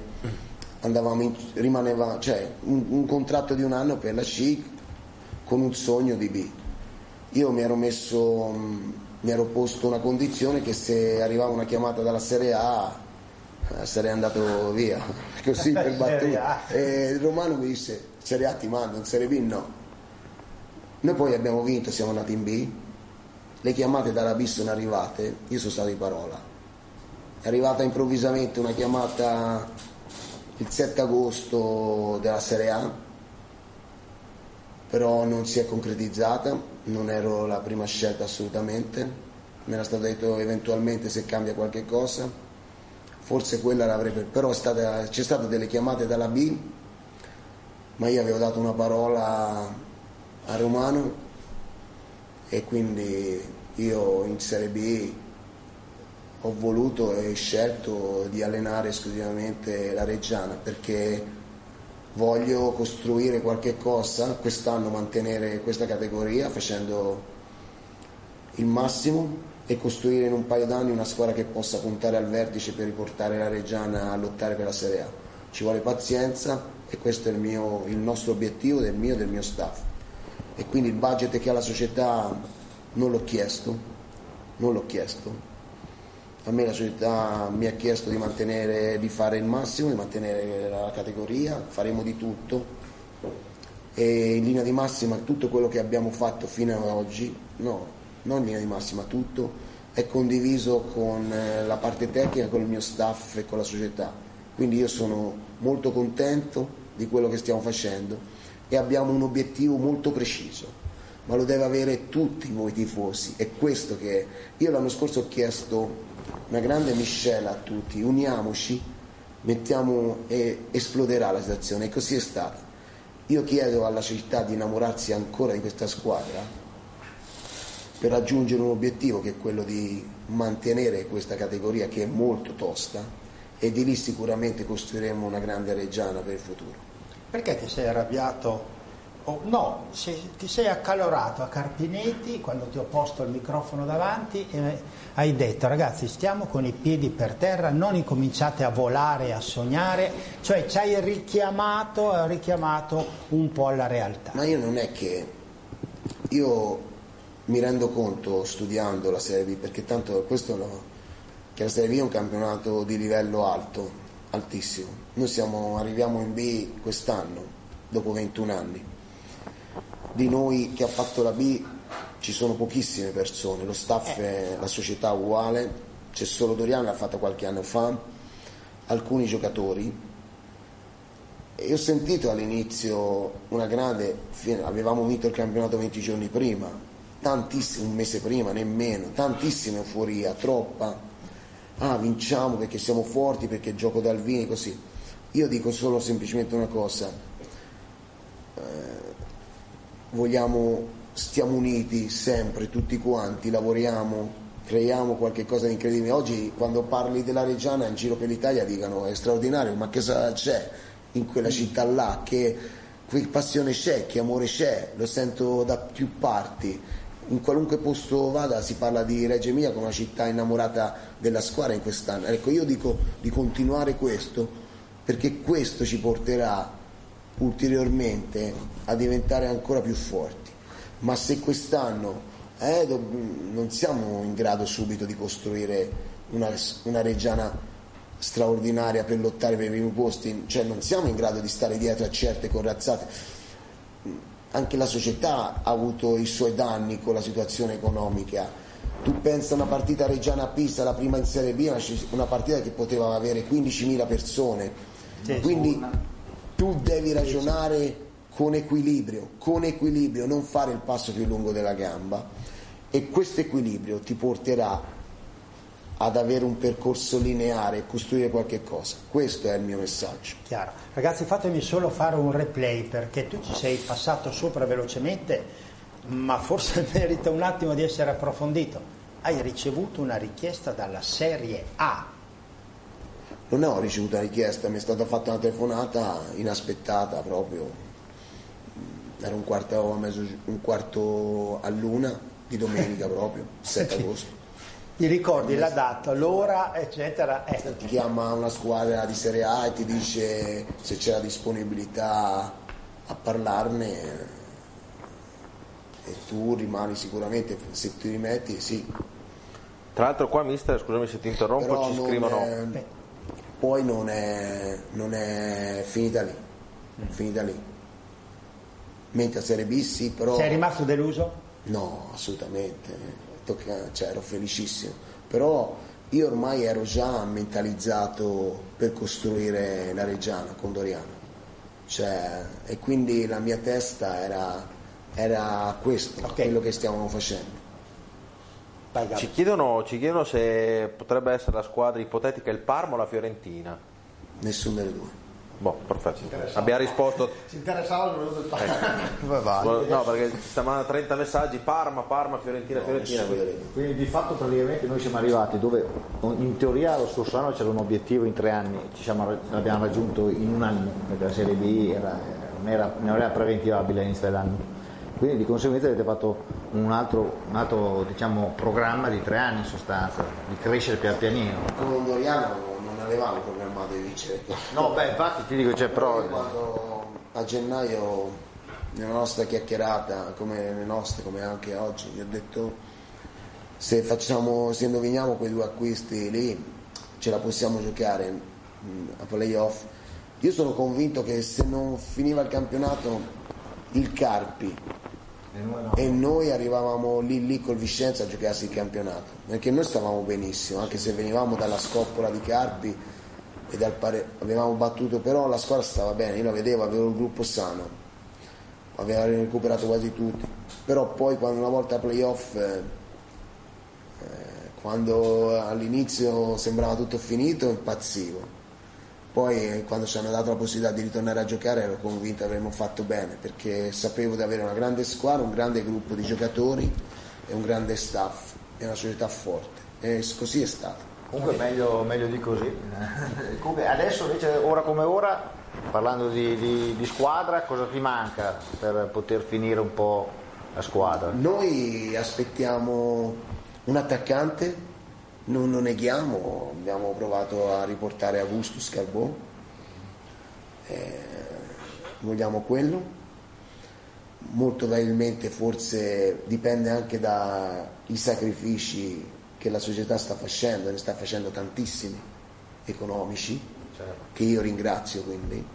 andavamo in, rimaneva, cioè un, un contratto di un anno per la SCIC con un sogno di B. Io mi ero messo, mi ero posto una condizione che se arrivava una chiamata dalla Serie A sarei andato via, così per battuta. E il Romano mi disse, Serie A ti mando, in Serie B no. Noi poi abbiamo vinto, siamo andati in B, le chiamate dalla B sono arrivate, io sono stato di parola. È arrivata improvvisamente una chiamata il 7 agosto della Serie A, però non si è concretizzata, non ero la prima scelta assolutamente, mi era stato detto eventualmente se cambia qualche cosa, forse quella l'avrebbe, però stata- c'è state delle chiamate dalla B, ma io avevo dato una parola a Romano e quindi io in Serie B ho voluto e scelto di allenare esclusivamente la Reggiana perché voglio costruire qualche cosa, quest'anno mantenere questa categoria facendo il massimo e costruire in un paio d'anni una squadra che possa puntare al vertice per riportare la Reggiana a lottare per la Serie A. Ci vuole pazienza e questo è il, mio, il nostro obiettivo del mio e del mio staff. E quindi il budget che ha la società non l'ho chiesto, non l'ho chiesto. A me la società mi ha chiesto di mantenere, di fare il massimo, di mantenere la categoria, faremo di tutto e in linea di massima tutto quello che abbiamo fatto fino ad oggi, no, non in linea di massima tutto, è condiviso con eh, la parte tecnica, con il mio staff e con la società. Quindi io sono molto contento di quello che stiamo facendo e abbiamo un obiettivo molto preciso, ma lo deve avere tutti voi tifosi. È questo che io l'anno scorso ho chiesto una grande miscela a tutti, uniamoci, mettiamo e esploderà la situazione e così è stato. Io chiedo alla città di innamorarsi ancora di questa squadra per raggiungere un obiettivo che è quello di mantenere questa categoria che è molto tosta e di lì sicuramente costruiremo una grande reggiana per il futuro. Perché ti sei arrabbiato? o no, se- ti sei accalorato a Carpinetti quando ti ho posto il microfono davanti e hai detto ragazzi stiamo con i piedi per terra, non incominciate a volare, a sognare, cioè ci hai richiamato, richiamato un po' alla realtà. Ma io non è che io mi rendo conto studiando la Serie B, perché tanto questo no, che la Serie B è un campionato di livello alto, altissimo. Noi siamo, arriviamo in B quest'anno, dopo 21 anni. Di noi che ha fatto la B ci sono pochissime persone, lo staff è la società uguale, c'è solo Doriano l'ha fatta qualche anno fa, alcuni giocatori, e ho sentito all'inizio una grande, avevamo vinto il campionato 20 giorni prima, tantissimo, un mese prima, nemmeno, tantissima euforia, troppa. Ah, vinciamo perché siamo forti, perché gioco dal Vini, così. Io dico solo semplicemente una cosa, eh, vogliamo, stiamo uniti sempre, tutti quanti, lavoriamo, creiamo qualche cosa di incredibile. Oggi quando parli della Reggiana in giro per l'Italia dicono è straordinario, ma che sa- c'è in quella città là? Che, che passione c'è, che amore c'è? Lo sento da più parti. In qualunque posto vada si parla di Reggio Emilia come una città innamorata della squadra in quest'anno. Ecco, io dico di continuare questo perché questo ci porterà ulteriormente a diventare ancora più forti. Ma se quest'anno eh, non siamo in grado subito di costruire una, una Reggiana straordinaria per lottare per i primi posti, cioè non siamo in grado di stare dietro a certe corazzate. Anche la società ha avuto i suoi danni con la situazione economica. Tu pensa a una partita Reggiana a Pisa, la prima in Serie B, una- partita che poteva avere 15.000 persone. Quindi tu devi ragionare con equilibrio, con equilibrio, non fare il passo più lungo della gamba e questo equilibrio ti porterà ad avere un percorso lineare e costruire qualche cosa. Questo è il mio messaggio. Chiaro. Ragazzi, fatemi solo fare un replay perché tu ci sei passato sopra velocemente, ma forse merita un attimo di essere approfondito. Hai ricevuto una richiesta dalla Serie A. Non ho ricevuto una richiesta, mi è stata fatta una telefonata inaspettata proprio. Era un quarto, mezzo- un quarto a luna di domenica proprio, 7 agosto. Ti ricordi la data, l'ora, eccetera? Eh, Ti chiama una squadra di Serie A e ti dice se c'è la disponibilità a parlarne e tu rimani sicuramente, se ti rimetti, sì. Tra l'altro qua mister, scusami se ti interrompo, Però ci non scrivono... è- poi non è, non è finita lì, finita lì. Mentre a Serie B sì, però... sei rimasto deluso? No, assolutamente, Tocca- cioè, ero felicissimo, però io ormai ero già mentalizzato per costruire la Reggiana con Doriano, Cioè, e quindi la mia testa era, era questo, Ok. quello che stiamo facendo. Ci chiedono, ci chiedono se potrebbe essere la squadra ipotetica il Parma o la Fiorentina. Nessuno delle due. Boh, perfetto. Abbiamo risposto. Si interessava il venuto il Come va? No, perché stiamo mandando 30 messaggi, Parma, Parma, Fiorentina, Fiorentina. Delle due. Quindi di fatto praticamente noi siamo arrivati dove in teoria lo scorso anno c'era un obiettivo in tre anni, ci siamo- l'abbiamo raggiunto in un anno, perché la Serie B era- non, era, non era preventivabile all'inizio dell'anno. Quindi di conseguenza avete fatto un altro, un altro, diciamo, programma di tre anni in sostanza, di crescere pian pianino. Con Doriano non avevamo programmato di vincere. No, beh, infatti ti dico, c'è Però però... quando a gennaio nella nostra chiacchierata, come le nostre, come anche oggi, gli ho detto se facciamo, se indoviniamo quei due acquisti lì, ce la possiamo giocare mh, a playoff. Io sono convinto che se non finiva il campionato il Carpi e noi arrivavamo lì lì col Vicenza a giocarsi il campionato, perché noi stavamo benissimo, anche se venivamo dalla scoppola di Carpi e dal pare- avevamo battuto, però la squadra stava bene, io la vedevo, avevo il gruppo sano, aveva recuperato quasi tutti, però poi quando una volta playoff, eh, eh, quando all'inizio sembrava tutto finito, impazzivo. Poi eh, quando ci hanno dato la possibilità di ritornare a giocare ero convinto che avremmo fatto bene perché sapevo di avere una grande squadra, un grande gruppo di giocatori e un grande staff e una società forte e così è stato. Comunque meglio, meglio di così. Comunque adesso invece, ora come ora, parlando di, di- di squadra, cosa ti manca per poter finire un po' la squadra? Noi aspettiamo un attaccante, non lo neghiamo, abbiamo provato a riportare Augustus Carbon, eh, vogliamo quello, molto probabilmente forse dipende anche dai sacrifici che la società sta facendo, ne sta facendo tantissimi, economici, che io ringrazio quindi,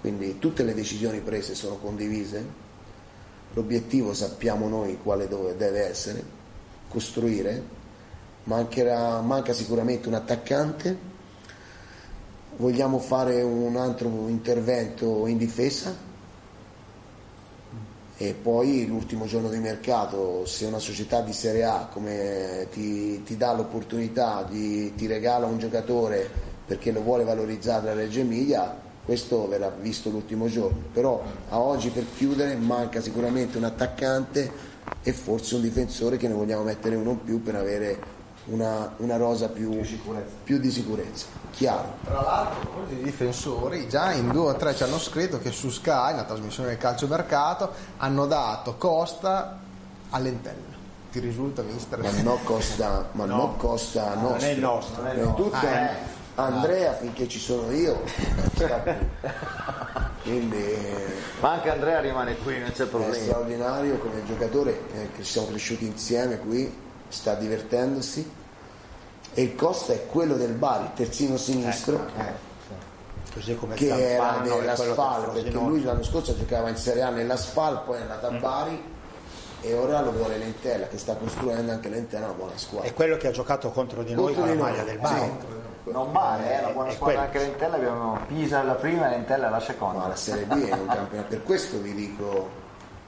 quindi tutte le decisioni prese sono condivise, l'obiettivo sappiamo noi quale dove deve essere, costruire, mancherà, manca sicuramente un attaccante, vogliamo fare un altro intervento in difesa e poi l'ultimo giorno di mercato, se una società di Serie A ti, ti dà l'opportunità, di, ti regala un giocatore perché lo vuole valorizzare la Reggio Emilia, questo verrà visto l'ultimo giorno. Però a oggi per chiudere manca sicuramente un attaccante e forse un difensore che ne vogliamo mettere uno in più per avere una, una rosa più, più di sicurezza. Chiaro. Tra l'altro, di difensori, già in due o tre ci hanno scritto che su Sky, la trasmissione del calciomercato, hanno dato Costa all'Entella. Ti risulta, mister? Ma no Costa, ma no, Costa non nostro. è il nostro, Prima di tutto Ah, eh. Andrea finché ci sono io. più. Quindi Ma anche Andrea rimane qui, non c'è è problema. straordinario come giocatore, eh, che siamo cresciuti insieme qui, sta divertendosi. E il Costa è quello del Bari, il terzino sinistro, Così come che era Zampano nella Spal, perché lui l'anno scorso giocava in Serie A nella Spal, poi è andato a Bari e ora lo vuole Lentella, che sta costruendo anche Lentella una buona squadra. È quello che ha giocato contro di noi Contro con la di noi, maglia del sì. Bari. Non male, è una buona È squadra quello. anche Lentella, abbiamo Pisa la prima e Lentella la seconda. Ma la Serie B è un campionato, per questo vi dico,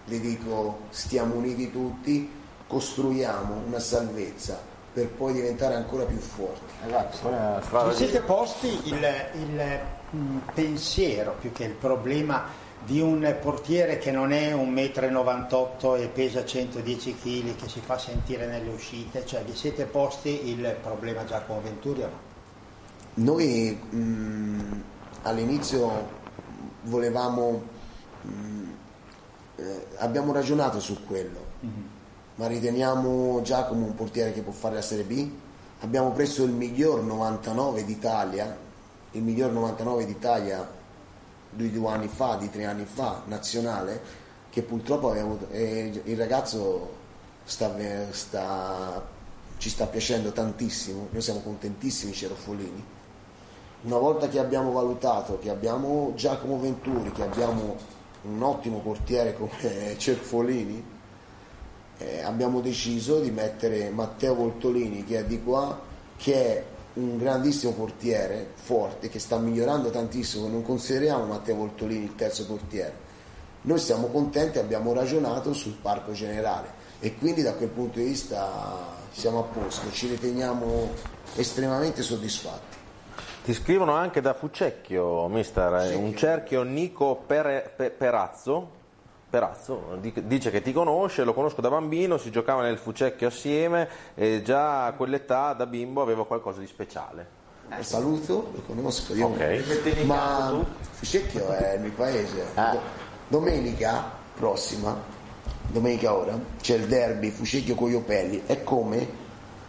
vi dico stiamo uniti tutti, costruiamo una salvezza per poi diventare ancora più forti. Esatto, Vi siete posti il, il, mh, pensiero più che il problema di un portiere che non è un 1,98 m e pesa 110 kg che si fa sentire nelle uscite, cioè vi siete posti il problema Giacomo Venturi o no? Noi mh, all'inizio volevamo, mh, eh, abbiamo ragionato su quello, ma riteniamo Giacomo un portiere che può fare la Serie B. Abbiamo preso il miglior 99 d'Italia, il miglior 99 d'Italia di due anni fa, di tre anni fa, nazionale, che purtroppo abbiamo avuto, e il ragazzo sta, sta- ci sta piacendo tantissimo, noi siamo contentissimi Cerofolini. Una volta che abbiamo valutato che abbiamo Giacomo Venturi, che abbiamo un ottimo portiere come Cerfolini, eh, abbiamo deciso di mettere Matteo Voltolini che è di qua, che è un grandissimo portiere, forte, che sta migliorando tantissimo, non consideriamo Matteo Voltolini il terzo portiere. Noi siamo contenti, abbiamo ragionato sul parco generale e quindi da quel punto di vista siamo a posto, ci riteniamo estremamente soddisfatti. Ti scrivono anche da Fucecchio, mister, eh, un cerchio Nico Pere- Pe- Perazzo. Perazzo di- dice che ti conosce, lo conosco da bambino, si giocava nel Fucecchio assieme e già a quell'età da bimbo avevo qualcosa di speciale. Lo saluto, lo conosco, io Ok. ma Fuscecchio è il mio paese. Ah. Do- Domenica prossima, domenica ora, c'è il derby Fuscecchio Coiopelli, è come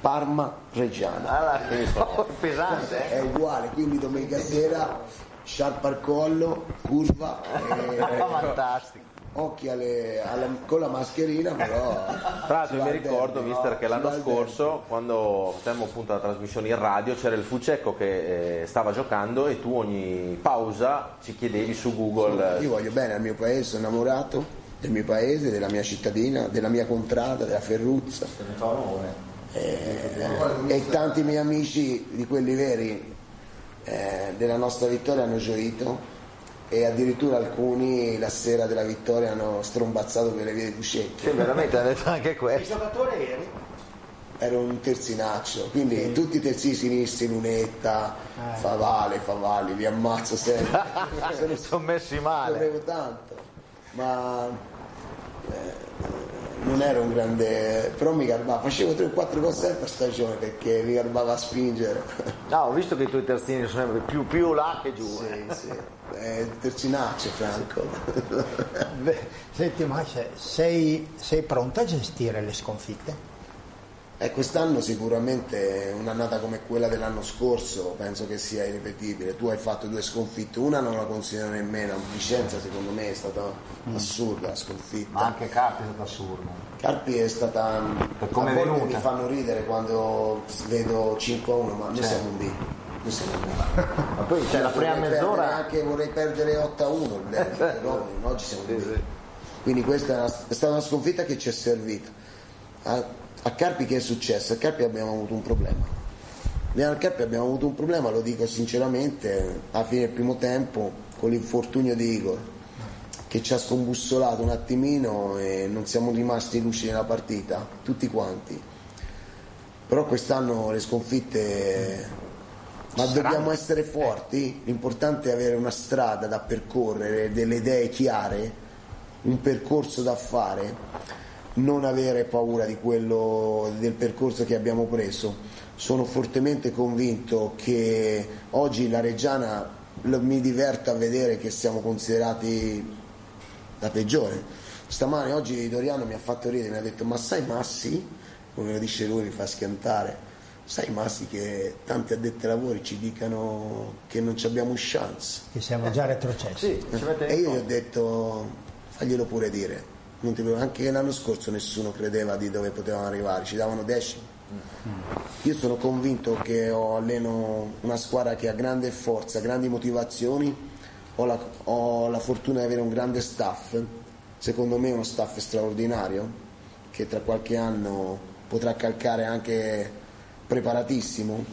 Parma Reggiana. Ah, la- pesante, eh? È uguale, quindi domenica sera sciarpa al collo, curva, e Fantastico. Occhi alle- alla- con la mascherina, però. Tra l'altro mi ricordo, derby, mister, no? che l'anno scorso, quando facevamo appunto la trasmissione in radio, c'era il Fucecco che eh, stava giocando e tu ogni pausa ci chiedevi su Google. Io voglio bene al mio paese, sono innamorato del mio paese, della mia cittadina, della mia contrada, della Ferruzza. Eh, e tanti miei amici di quelli veri eh, della nostra vittoria hanno gioito e addirittura alcuni la sera della vittoria hanno strombazzato per le vie di Fuscecchi. Sì, veramente ha detto anche Che questo. giocatore eri? Ero un terzinaccio, quindi tutti i terzini sinistri, Lunetta, Favale, Favali, li ammazzo sempre. Si sono messi male. Correvo tanto, ma eh, non ero un grande, però mi garbava, facevo 3-4 gol sempre a stagione perché mi garbava a spingere. No, ho visto che i tuoi terzini sono sempre più, più là che giù. eh. sì, sì, è il terzinaccio Franco. Beh, Senti, ma se- sei, sei pronto a gestire le sconfitte? E quest'anno sicuramente un'annata come quella dell'anno scorso penso che sia irripetibile. Tu hai fatto due sconfitte, una non la considero nemmeno, Vicenza secondo me è stata assurda la sconfitta. Ma anche Carpi è stato assurdo. Carpi è stata Per come a volte venuta. mi fanno ridere quando vedo 5 a 1 ma noi Certo. siamo un B un B Ma poi c'è la prima Vorrei perdere mezz'ora. anche vorrei perdere 8 a 1 il però oggi siamo un Sì, sì. quindi questa è, stata una sconfitta che ci è servita a, a Carpi che è successo? a Carpi abbiamo avuto un problema a Carpi abbiamo avuto un problema lo dico sinceramente alla fine del primo tempo con l'infortunio di Igor che ci ha scombussolato un attimino e non siamo rimasti lucidi nella partita, tutti quanti. Però quest'anno le sconfitte, ma dobbiamo essere forti, l'importante è avere una strada da percorrere, delle idee chiare, un percorso da fare, non avere paura di quello, del percorso che abbiamo preso. Sono fortemente convinto che oggi la Reggiana mi diverta a vedere che siamo considerati la peggiore. Stamane oggi Doriano mi ha fatto ridere, mi ha detto ma sai Massi, come lo dice lui, mi fa schiantare, sai Massi che tanti addetti ai lavori ci dicano che non ci abbiamo chance. Che siamo già retrocessi. Sì, E io gli ho detto, faglielo pure dire. Non ti preoccupare. Anche l'anno scorso nessuno credeva di dove potevamo arrivare, ci davano decimi. Io sono convinto che ho alleno una squadra che ha grande forza, grandi motivazioni, ho la, ho la fortuna di avere un grande staff, secondo me uno staff straordinario, che tra qualche anno potrà calcare anche preparatissimo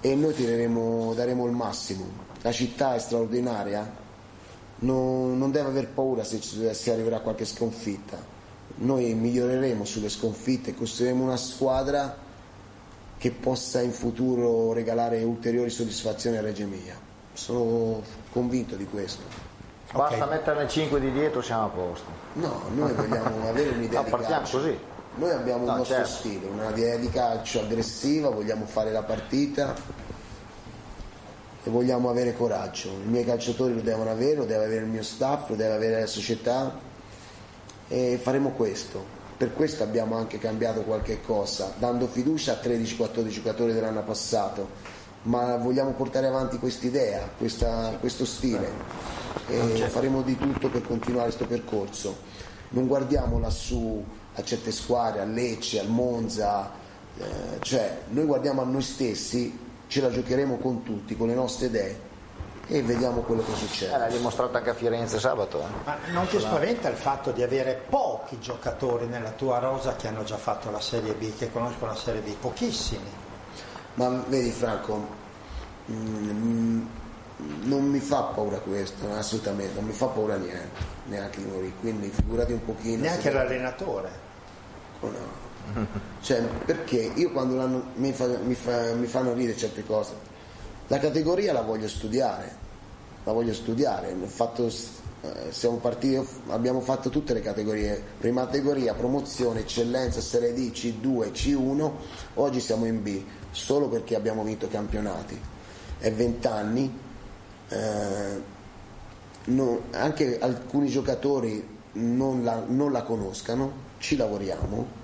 e noi tireremo, daremo il massimo. La città è straordinaria, non, non deve aver paura se, se arriverà qualche sconfitta. Noi miglioreremo sulle sconfitte e costruiremo una squadra che possa in futuro regalare ulteriori soddisfazioni a Reggio Emilia. Sono convinto di questo. Basta metterne 5 di dietro, siamo a posto. No, noi vogliamo avere un'idea No, di partiamo calcio. così. Noi abbiamo No, un nostro certo. stile, una idea di calcio aggressiva, vogliamo fare la partita e vogliamo avere coraggio. I miei calciatori lo devono avere, lo deve avere il mio staff, lo deve avere la società e faremo questo. Per questo abbiamo anche cambiato qualche cosa, dando fiducia a 13-14 giocatori dell'anno passato, ma vogliamo portare avanti quest'idea, questa- questo stile e faremo di tutto per continuare questo percorso. Non guardiamo lassù a certe squadre, a Lecce, al Monza, eh, cioè noi guardiamo a noi stessi, ce la giocheremo con tutti, con le nostre idee e vediamo quello che Eh, succede. l'ha dimostrato anche a Firenze sabato. eh. Ma non ti spaventa il fatto di avere pochi giocatori nella tua rosa che hanno già fatto la Serie B, che conoscono la Serie B? Pochissimi. Ma vedi Franco, mm, non mi fa paura questo, assolutamente, non mi fa paura niente, neanche di morire, quindi figurati un pochino. Neanche se- l'allenatore. O no. Cioè, perché io quando mi, fa- mi fa- mi fanno ridere certe cose, la categoria la voglio studiare, la voglio studiare, fatto, eh, partiti, abbiamo fatto tutte le categorie, prima categoria, promozione, eccellenza, serie D, C2, C1, oggi siamo in B, solo perché abbiamo vinto campionati. È 20 anni, eh, no- anche alcuni giocatori non la, non la conoscano, ci lavoriamo.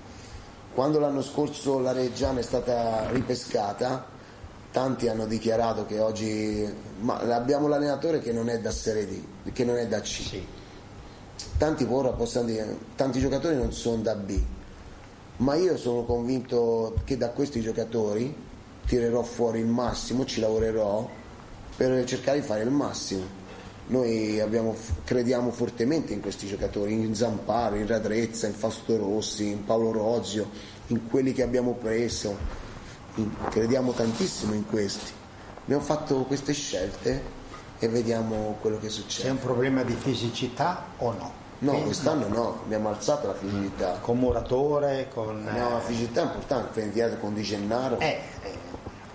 Quando l'anno scorso la Reggiana è stata ripescata, tanti hanno dichiarato che oggi ma abbiamo l'allenatore che non è da Serie D, che non è da C. Sì. Tanti dire, tanti giocatori non sono da B, ma io sono convinto che da questi giocatori tirerò fuori il massimo, ci lavorerò per cercare di fare il massimo. Noi abbiamo- crediamo fortemente in questi giocatori, in Zamparo, in Radrezza, in Fausto Rossi, in Paolo Rozio, in quelli che abbiamo preso, in- crediamo tantissimo in questi. Abbiamo fatto queste scelte e vediamo quello che C'è succede. un problema di fisicità o no? No, Quindi, quest'anno no, abbiamo alzato la fisicità. Con Muratore, con... Abbiamo una fisicità importante, Fendiato con Di Gennaro, Eh, eh,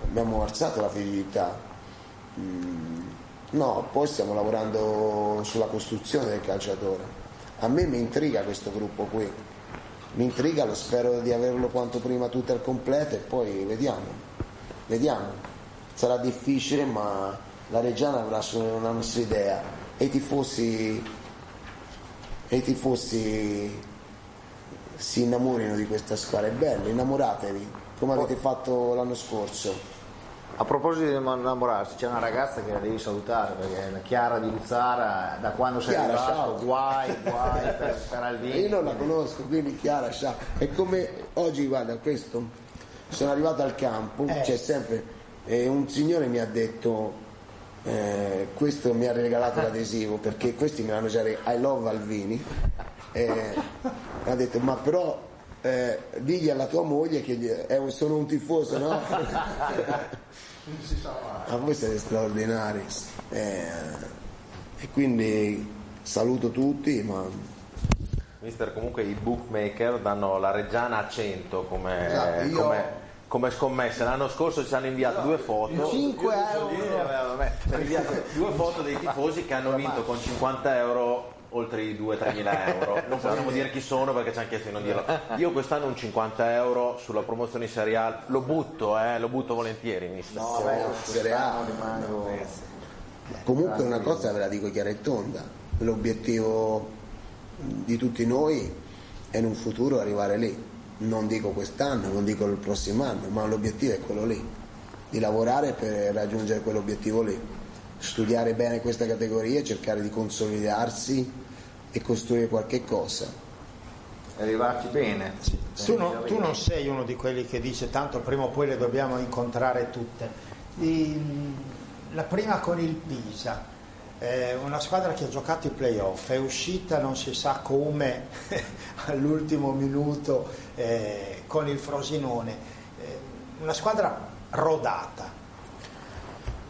abbiamo alzato la fisicità. Mm, no, poi stiamo lavorando sulla costruzione del calciatore. A me mi intriga questo gruppo qui, mi intriga, lo spero di averlo quanto prima tutto al completo e poi vediamo, vediamo. Sarà difficile ma la Reggiana avrà una nostra idea e i tifosi, e i tifosi si innamorino di questa squadra, è bello, innamoratevi, come avete fatto l'anno scorso. A proposito di innamorarsi, c'è una ragazza che la devi salutare perché è la Chiara di Luzzara, da quando sei Chiara, arrivato, ciao. guai, guai per, per E Alvini. Io non la conosco, quindi Chiara sa. È come oggi, guarda, questo, sono arrivato al campo, Eh. c'è sempre, e un signore mi ha detto, eh, questo mi ha regalato l'adesivo, perché questi me l'hanno già regalato, I love Alvini, eh, mi ha detto, ma però eh, digli alla tua moglie che gli- è un- sono un tifoso, no? Ma voi siete straordinari. Eh, e quindi saluto tutti, ma Mister, comunque i bookmaker danno la Reggiana a 100 come, Esatto, io- come, come scommesse. L'anno scorso ci hanno inviato due foto. 5 Eh, euro. vabbè, ci hanno inviato due foto dei tifosi che hanno vinto con 50 euro oltre i 2-3 mila euro. Non possiamo dire chi sono perché ci hanno chiesto di non dirlo. Io quest'anno un 50 euro sulla promozione in Serie A lo butto, eh, lo butto volentieri, mister. No, A. quest'anno rimango... Comunque una cosa ve la dico chiara e tonda, l'obiettivo di tutti noi è in un futuro arrivare lì, non dico quest'anno, non dico il prossimo anno, ma l'obiettivo è quello lì, di lavorare per raggiungere quell'obiettivo lì, studiare bene questa categoria, cercare di consolidarsi e costruire qualche cosa. Arrivarci bene. Tu, non- tu non sei uno di quelli che dice tanto prima o poi le dobbiamo incontrare tutte. La prima con il Pisa, eh, una squadra che ha giocato i playoff, è uscita non si sa come all'ultimo minuto eh, con il Frosinone, Eh, una squadra rodata.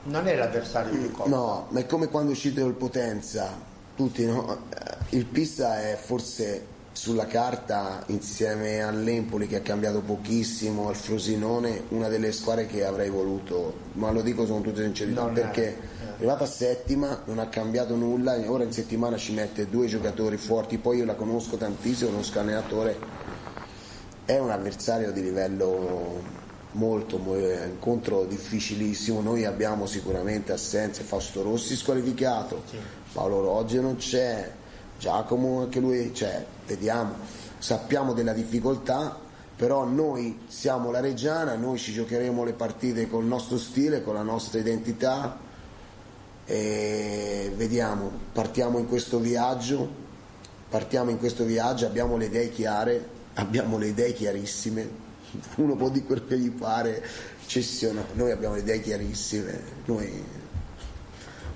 Non è l'avversario di Coppa. No, ma è come quando è uscito il Potenza, tutti no? Il Pisa è forse sulla carta, insieme all'Empoli che ha cambiato pochissimo, al Frosinone, una delle squadre che avrei voluto, ma lo dico con tutta sincerità, Non perché è arrivata settima, non ha cambiato nulla, ora in settimana ci mette due giocatori forti, poi io la conosco tantissimo, conosco l'allenatore, è un avversario di livello molto, mo- è un incontro difficilissimo, noi abbiamo sicuramente assenze, Fausto Rossi squalificato, Paolo Rogge non c'è, Giacomo anche lui c'è, vediamo, sappiamo della difficoltà, però noi siamo la Reggiana, noi ci giocheremo le partite col nostro stile, con la nostra identità e vediamo, partiamo in questo viaggio, partiamo in questo viaggio, abbiamo le idee chiare, abbiamo le idee chiarissime, uno può dire quello che gli pare, cessione, noi abbiamo le idee chiarissime, noi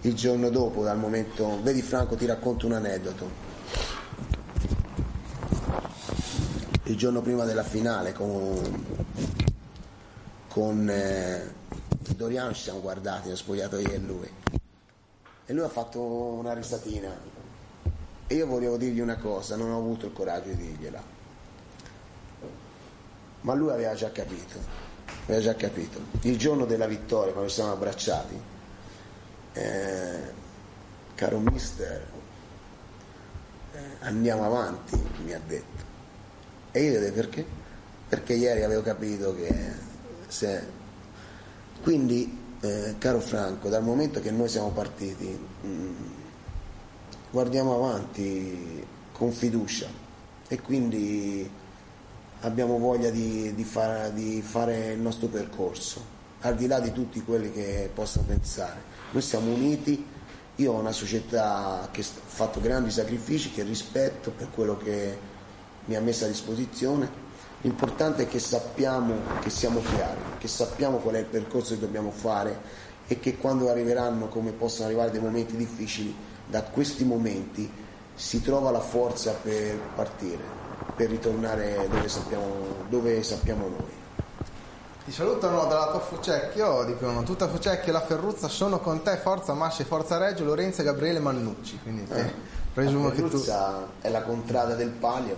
il giorno dopo, dal momento, vedi Franco ti racconto un aneddoto, il giorno prima della finale con, con eh, Doriano ci siamo guardati, ho spogliato io e lui e lui ha fatto una risatina e io volevo dirgli una cosa, non ho avuto il coraggio di dirgliela. Ma lui aveva già capito, aveva già capito. Il giorno della vittoria, quando ci siamo abbracciati, eh, caro mister, eh, andiamo avanti, mi ha detto. E io gli ho detto perché? Perché ieri avevo capito che se... Quindi, eh, caro Franco, dal momento che noi siamo partiti, mm, guardiamo avanti con fiducia e quindi abbiamo voglia di, di far- di fare il nostro percorso, al di là di tutti quelli che possano pensare. Noi siamo uniti, io ho una società che ha fatto grandi sacrifici, che rispetto per quello che mi ha messo a disposizione. L'importante è che sappiamo che siamo chiari, che sappiamo qual è il percorso che dobbiamo fare e che quando arriveranno, come possono arrivare dei momenti difficili, da questi momenti si trova la forza per partire, per ritornare dove sappiamo, dove sappiamo noi. Ti salutano dalla tua Fucecchio, dicono tutta Fucecchio e la Ferruzza sono con te, Forza Masci, Forza Reggio, Lorenzo e Gabriele Mannucci. Quindi eh, presumo che tu... È la contrada del palio.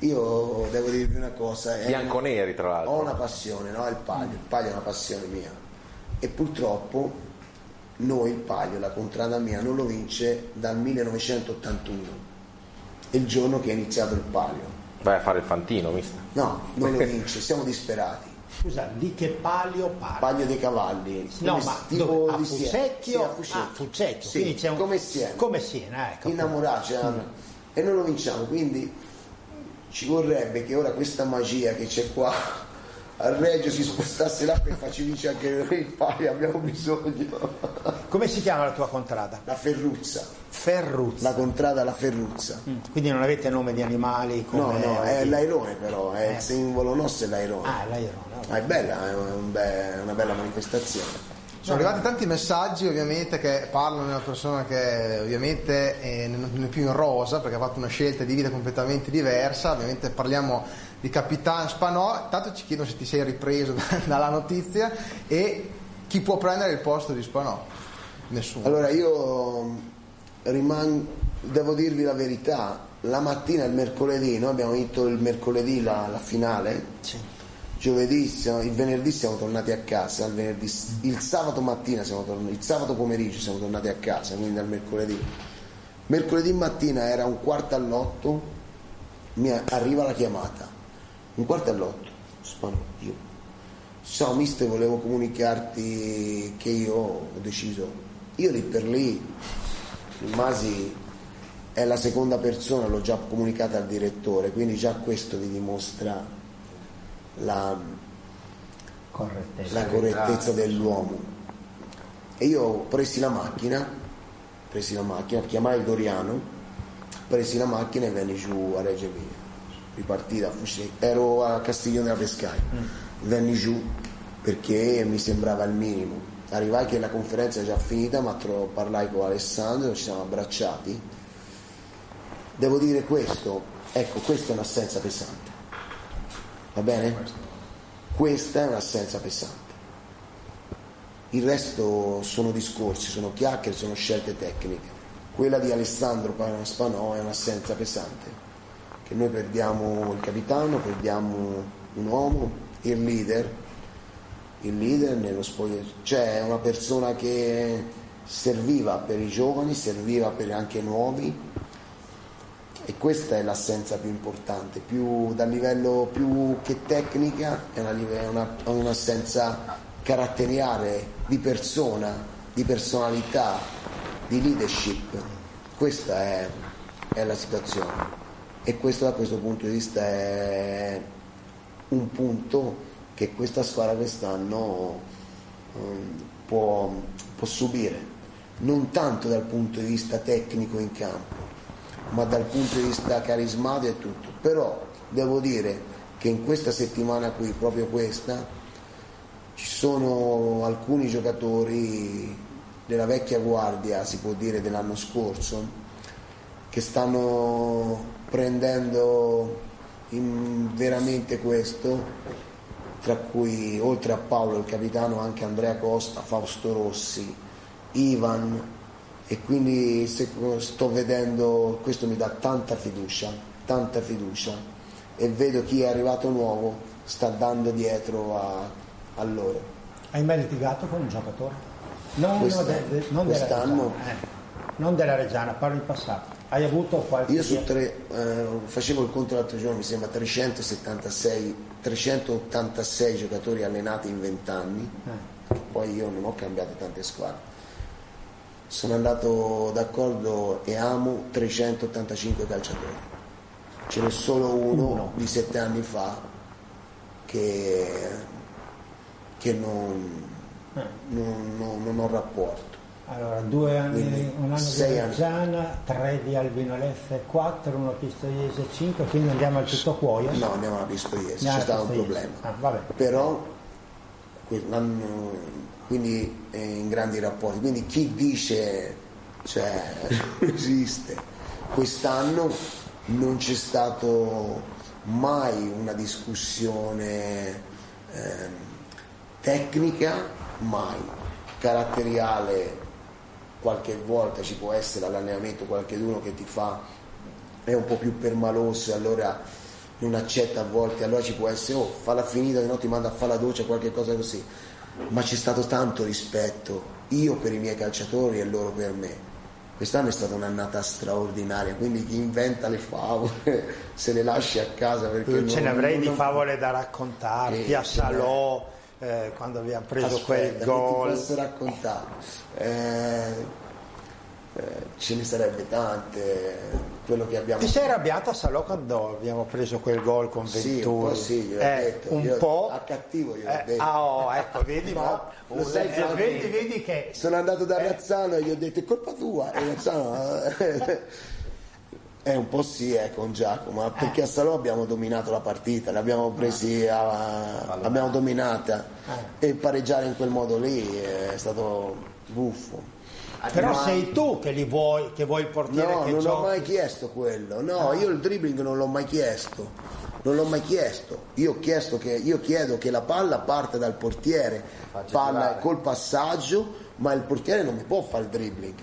Io devo dirvi una cosa, è Bianconeri, tra l'altro. ho una passione, no? il palio, il palio è una passione mia e purtroppo noi il palio, la contrada mia, non lo vince dal 1981, il giorno che è iniziato il palio. Vai a fare il fantino, mister. No, non lo vince, siamo disperati. Scusa, di che palio parli? Palio dei cavalli, No, ma tipo dove? a. Fucecchio? Sì, a Fucecchio. Ah, Fucecchio, Sì, quindi c'è un- come Siena. Come Siena, ecco. innamorarci eh, e non lo vinciamo quindi ci vorrebbe che ora questa magia che c'è qua al Reggio si spostasse là per farci vincere anche noi il palio abbiamo bisogno Come si chiama la tua contrada? la Ferruzza Ferruzza. la contrada la Ferruzza Mm, Quindi non avete nome di animali no come... no è l'airone però è Eh. il simbolo nostro è l'airone Ah, l'airone. ma è bella è un be- è una bella manifestazione Sono arrivati tanti messaggi ovviamente che parlano di una persona che ovviamente eh, non è più in rosa perché ha fatto una scelta di vita completamente diversa, ovviamente parliamo di Capitan Spanò, intanto ci chiedono se ti sei ripreso dalla notizia e chi può prendere il posto di Spanò? Nessuno. Allora io rimango, devo dirvi la verità, la mattina, il mercoledì, noi abbiamo vinto il mercoledì la, la finale, giovedì, siamo- il venerdì siamo tornati a casa, il, venerdì- il sabato mattina siamo tornati, il sabato pomeriggio siamo tornati a casa, quindi al mercoledì. Mercoledì mattina era un quarto all'otto, mi arriva la chiamata, un quarto all'otto, spano, io Ciao mister, volevo comunicarti che io ho deciso, io lì per lì rimasi, è la seconda persona, l'ho già comunicata al direttore, quindi già questo vi dimostra la, Correttezza. la correttezza dell'uomo. E io presi la macchina, presi la macchina, chiamai Doriano, presi la macchina e venni giù a Reggio Emilia. Da Fucecchio, ero a Castiglione della Pescaia, venni giù perché mi sembrava il minimo. Arrivai che la conferenza è già finita, ma tro- parlai con Alessandro, ci siamo abbracciati. Devo dire questo, ecco, questa è un'assenza pesante. Va bene? Questa è un'assenza pesante. Il resto sono discorsi, sono chiacchiere, sono scelte tecniche. Quella di Alessandro Spanò è un'assenza pesante, che noi perdiamo il capitano, perdiamo un uomo, il leader, il leader nello spogliatoio, cioè una persona che serviva per i giovani, serviva per anche nuovi e questa è l'assenza più importante, più dal livello più che tecnica, è, una, una- un'assenza caratteriale di persona, di personalità, di leadership. Questa è, è la situazione e questo da questo punto di vista è un punto che questa squadra quest'anno ehm, può, può subire, non tanto dal punto di vista tecnico in campo, ma dal punto di vista carismatico e tutto. Però devo dire che in questa settimana qui, proprio questa, ci sono alcuni giocatori della vecchia guardia, si può dire dell'anno scorso, che stanno prendendo veramente questo, tra cui oltre a Paolo il capitano anche Andrea Costa, Fausto Rossi, Ivan e quindi sto vedendo, questo mi dà tanta fiducia, tanta fiducia e vedo chi è arrivato nuovo sta dando dietro a, a loro. Hai mai litigato con un giocatore? Non, Quest'anno- de- de- non della Reggiana, eh. non della Reggiana, parlo in passato. Hai avuto qualche... Io su tre, eh, facevo il conto l'altro giorno, mi sembra 376, 386 giocatori allenati in 20 anni, Eh. poi io non ho cambiato tante squadre. Sono andato d'accordo e amo 385 calciatori. Ce n'è solo uno, Uno. di sette anni fa che, che non, Eh. non- non- non ho rapporto. Allora, due anni, Quindi, un anno di. Reggiana, tre di Albino Leffe, quattro, uno Pistoiese, cinque, quindi andiamo al tutto cuoio. No, andiamo alla Pistoiese, c'è alla stato un problema. Ah, però quindi è in grandi rapporti quindi chi dice cioè esiste quest'anno non c'è stato mai una discussione ehm, tecnica mai caratteriale qualche volta ci può essere all'allenamento qualcuno che ti fa è un po' più permaloso e allora non accetta a volte, allora ci può essere, oh, falla finita, no ti manda a fare la doccia, qualche cosa così. Ma c'è stato tanto rispetto, io per i miei calciatori e loro per me. Quest'anno è stata un'annata straordinaria, quindi chi inventa le favole se le lasci a casa perché Io ce ne avrei di non- favole da raccontarti Sì, a. Salò eh, quando abbiamo preso quel gol. posso raccontare? Eh, eh, ce ne sarebbe tante, quello che abbiamo Ti sei arrabbiato a Salò quando abbiamo preso quel gol con Sì, Venturi? un po' sì, Eh, detto, un po'. a cattivo gliel'ho Eh, detto. Ah, oh, ecco, vedi, Ma ma, sai che- vedi, vedi che Sono andato da Eh. Razzano e gli ho detto è colpa tua e Razzano eh, un po' sì eh, con Giacomo ma perché a Salò abbiamo dominato la partita l'abbiamo presi a, l'abbiamo dominata e pareggiare in quel modo lì è stato buffo però Ma- sei tu che li vuoi, che vuoi il portiere No, non ho giochi. mai chiesto quello. No, io il dribbling non l'ho mai chiesto. Non l'ho mai chiesto. Io, ho chiesto che, io chiedo che la palla parte dal portiere, palla col passaggio, ma il portiere non mi può fare il dribbling.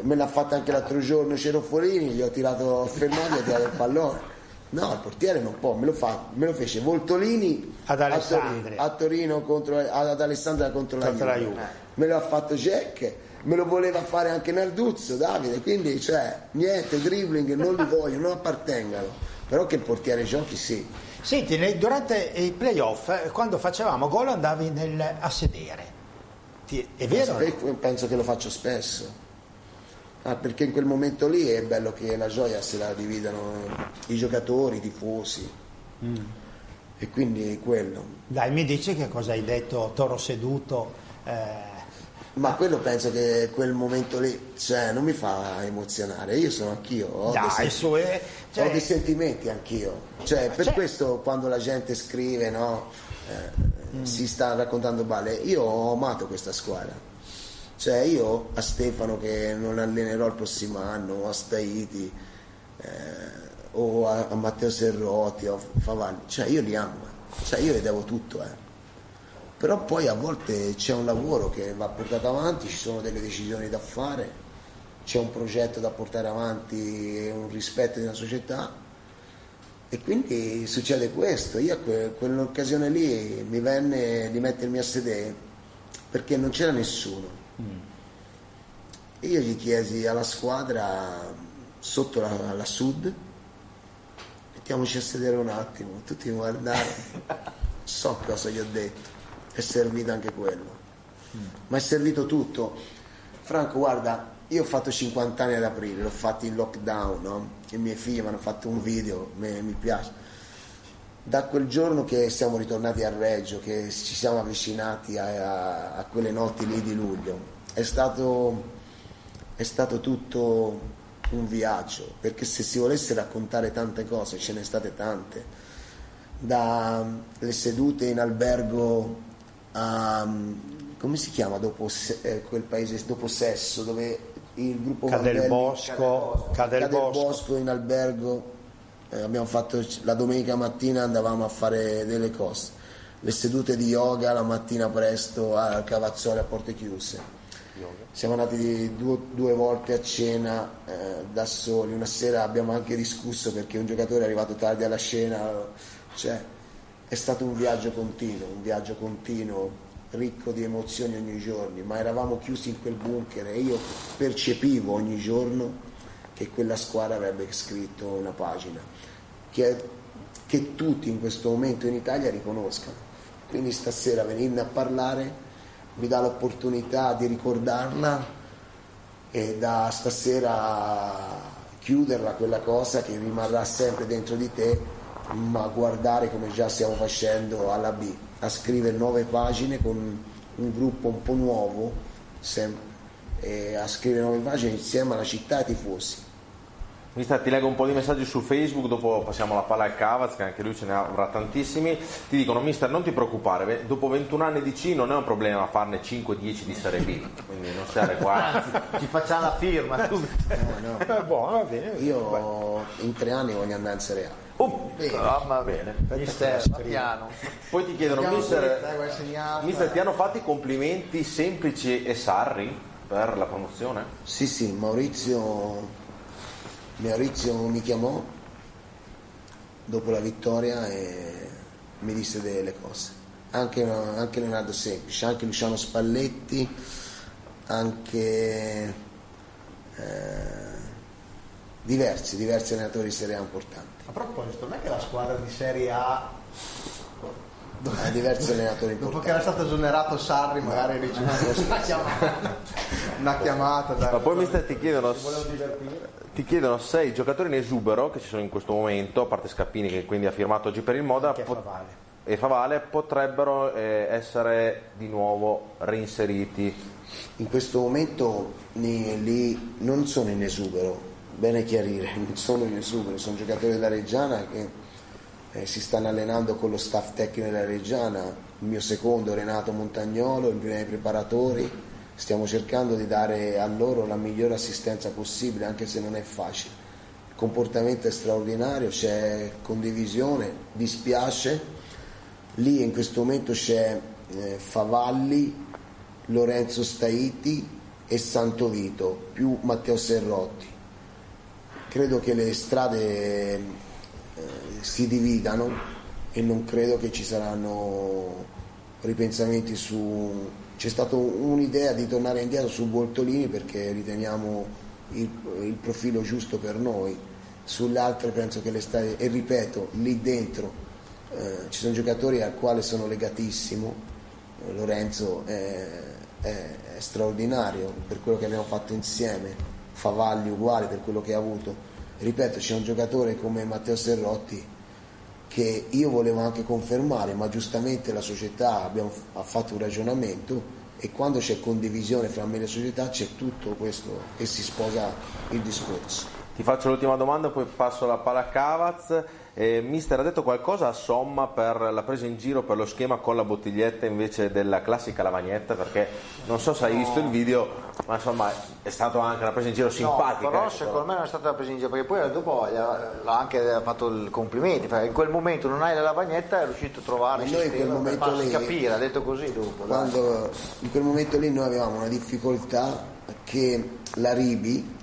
Me l'ha fatta anche l'altro giorno Cerofolini, gli ho tirato fermato e ho tirato il pallone. No, il portiere non può, me lo, fa, me lo fece Voltolini Ad a. Torino, a Torino contro, ad Alessandria contro la Contro la Juve. Juve. Me lo ha fatto Jack, me lo voleva fare anche Narduzzo, Davide, quindi cioè niente, dribbling non li voglio, non appartengano. Però che il portiere giochi sì. Senti, durante i playoff, eh, quando facevamo gol andavi nel- a sedere. Ti- è vero? Penso che lo faccio spesso. Ah, perché in quel momento lì è bello che la gioia se la dividano i giocatori, i tifosi. E quindi è quello. Dai, mi dici che cosa hai detto, Toro seduto? eh, Ma quello penso che quel momento lì, cioè, non mi fa emozionare. Io sono anch'io, ho, Dai, dei, sen- su, eh, cioè- ho dei sentimenti anch'io. Cioè, per Cioè- questo quando la gente scrive, no, eh, si sta raccontando balle, io ho amato questa squadra. Cioè, io a Stefano che non allenerò il prossimo anno, o a Staiti, eh, o a, a Matteo Serrotti, o a Favalli, cioè io li amo, eh. cioè io gli devo tutto, eh. Però poi a volte c'è un lavoro che va portato avanti, ci sono delle decisioni da fare, c'è un progetto da portare avanti, un rispetto una società e quindi succede questo. Io a que- quell'occasione lì mi venne di mettermi a sedere perché non c'era nessuno. E io gli chiesi alla squadra sotto la, la Sud, mettiamoci a sedere un attimo, tutti mi guardarono, so cosa gli ho detto, è servito anche quello, ma è servito tutto. Franco, guarda, io ho fatto 50 anni ad aprile, l'ho fatto in lockdown, no? i miei figli mi hanno fatto un video, me- mi piace. Da quel giorno che siamo ritornati a Reggio, che ci siamo avvicinati a, a- a quelle notti lì di luglio, è stato, è stato tutto un viaggio, perché se si volesse raccontare tante cose, ce ne state tante, dalle sedute in albergo a, come si chiama dopo eh, quel paese dopo Sesso, dove il gruppo Cade il Vandelli- Bosco, Cade il. Bosco in albergo, eh, abbiamo fatto la domenica mattina andavamo a fare delle cose, le sedute di yoga la mattina presto al Cavazzoli a porte chiuse. Siamo andati due, due volte a cena eh, da soli, una sera abbiamo anche discusso perché un giocatore è arrivato tardi alla cena, cioè è stato un viaggio continuo, un viaggio continuo ricco di emozioni ogni giorno, ma eravamo chiusi in quel bunker e io percepivo ogni giorno che quella squadra avrebbe scritto una pagina che, che tutti in questo momento in Italia riconoscano. Quindi stasera venirne a parlare mi dà l'opportunità di ricordarla e da stasera chiuderla quella cosa che rimarrà sempre dentro di te, ma guardare come già stiamo facendo alla B, a scrivere nuove pagine con un gruppo un po' nuovo, sem- e a scrivere nuove pagine insieme alla città e ai tifosi. Mister, ti leggo un po' di messaggi su Facebook, dopo passiamo la palla al Cavaz, che anche lui ce ne avrà tantissimi. Ti dicono, mister, non ti preoccupare, dopo 21 anni di C non è un problema farne 5-10 di Serie B, quindi non stare qua. Ci facciamo la firma. No, no. Eh, buono, va bene. Io in tre anni voglio andare in Serie A. Oh, mamma bene. Mister, va piano. Poi ti chiedono, mister, mister, ti hanno fatto i complimenti semplici e Sarri per la promozione? Sì, sì, Maurizio, Maurizio mi chiamò dopo la vittoria e mi disse delle cose. Anche, anche Leonardo Semplice, anche Luciano Spalletti, anche eh, diversi, diversi allenatori di Serie A importanti. A proposito, non è che la squadra di Serie A, Eh, diversi allenatori dopo che era importanti. stato esonerato Sarri, magari riceve una chiamata, una chiamata da... Ma poi mister ti chiedono, Si volevo divertire. Ti chiedono se i giocatori in esubero che ci sono in questo momento, a parte Scappini che quindi ha firmato oggi per il Moda, Che pot- Favale. e Favale potrebbero eh, essere di nuovo reinseriti. In questo momento ni- lì non sono in esubero, bene chiarire, non sono in esubero, sono giocatori della Reggiana che eh, si stanno allenando con lo staff tecnico della Reggiana, il mio secondo Renato Montagnolo, i miei preparatori, stiamo cercando di dare a loro la migliore assistenza possibile, anche se non è facile. Il comportamento è straordinario, c'è condivisione, dispiace, lì in questo momento c'è eh, Favalli, Lorenzo Staiti e Santo Vito, più Matteo Serrotti. Credo che le strade eh, si dividano e non credo che ci saranno ripensamenti su... C'è stata un'idea di tornare indietro su Boltolini perché riteniamo il, il profilo giusto per noi. Sulle altre penso che le strade, e ripeto, lì dentro eh, ci sono giocatori al quale sono legatissimo, Lorenzo è, è- è straordinario per quello che abbiamo fatto insieme, Favalli uguale per quello che ha avuto. Ripeto, c'è un giocatore come Matteo Serrotti che io volevo anche confermare, ma giustamente la società abbiamo, ha fatto un ragionamento e quando c'è condivisione fra me e la società c'è tutto questo e si sposa il discorso. Ti faccio l'ultima domanda, poi passo la palla a Cavaz. Eh, mister ha detto qualcosa a somma per la presa in giro per lo schema con la bottiglietta invece della classica lavagnetta? Perché non so se hai visto il video, ma insomma è stata anche una presa in giro simpatica. No, però ecco, secondo me non è stata una presa in giro, perché poi dopo ha l'ha anche fatto i complimenti, perché in quel momento non hai la lavagnetta e è riuscito a trovare il sistema per momento farsi lì- capire, ha detto così dopo. Quando in quel momento lì noi avevamo una difficoltà che la Ribi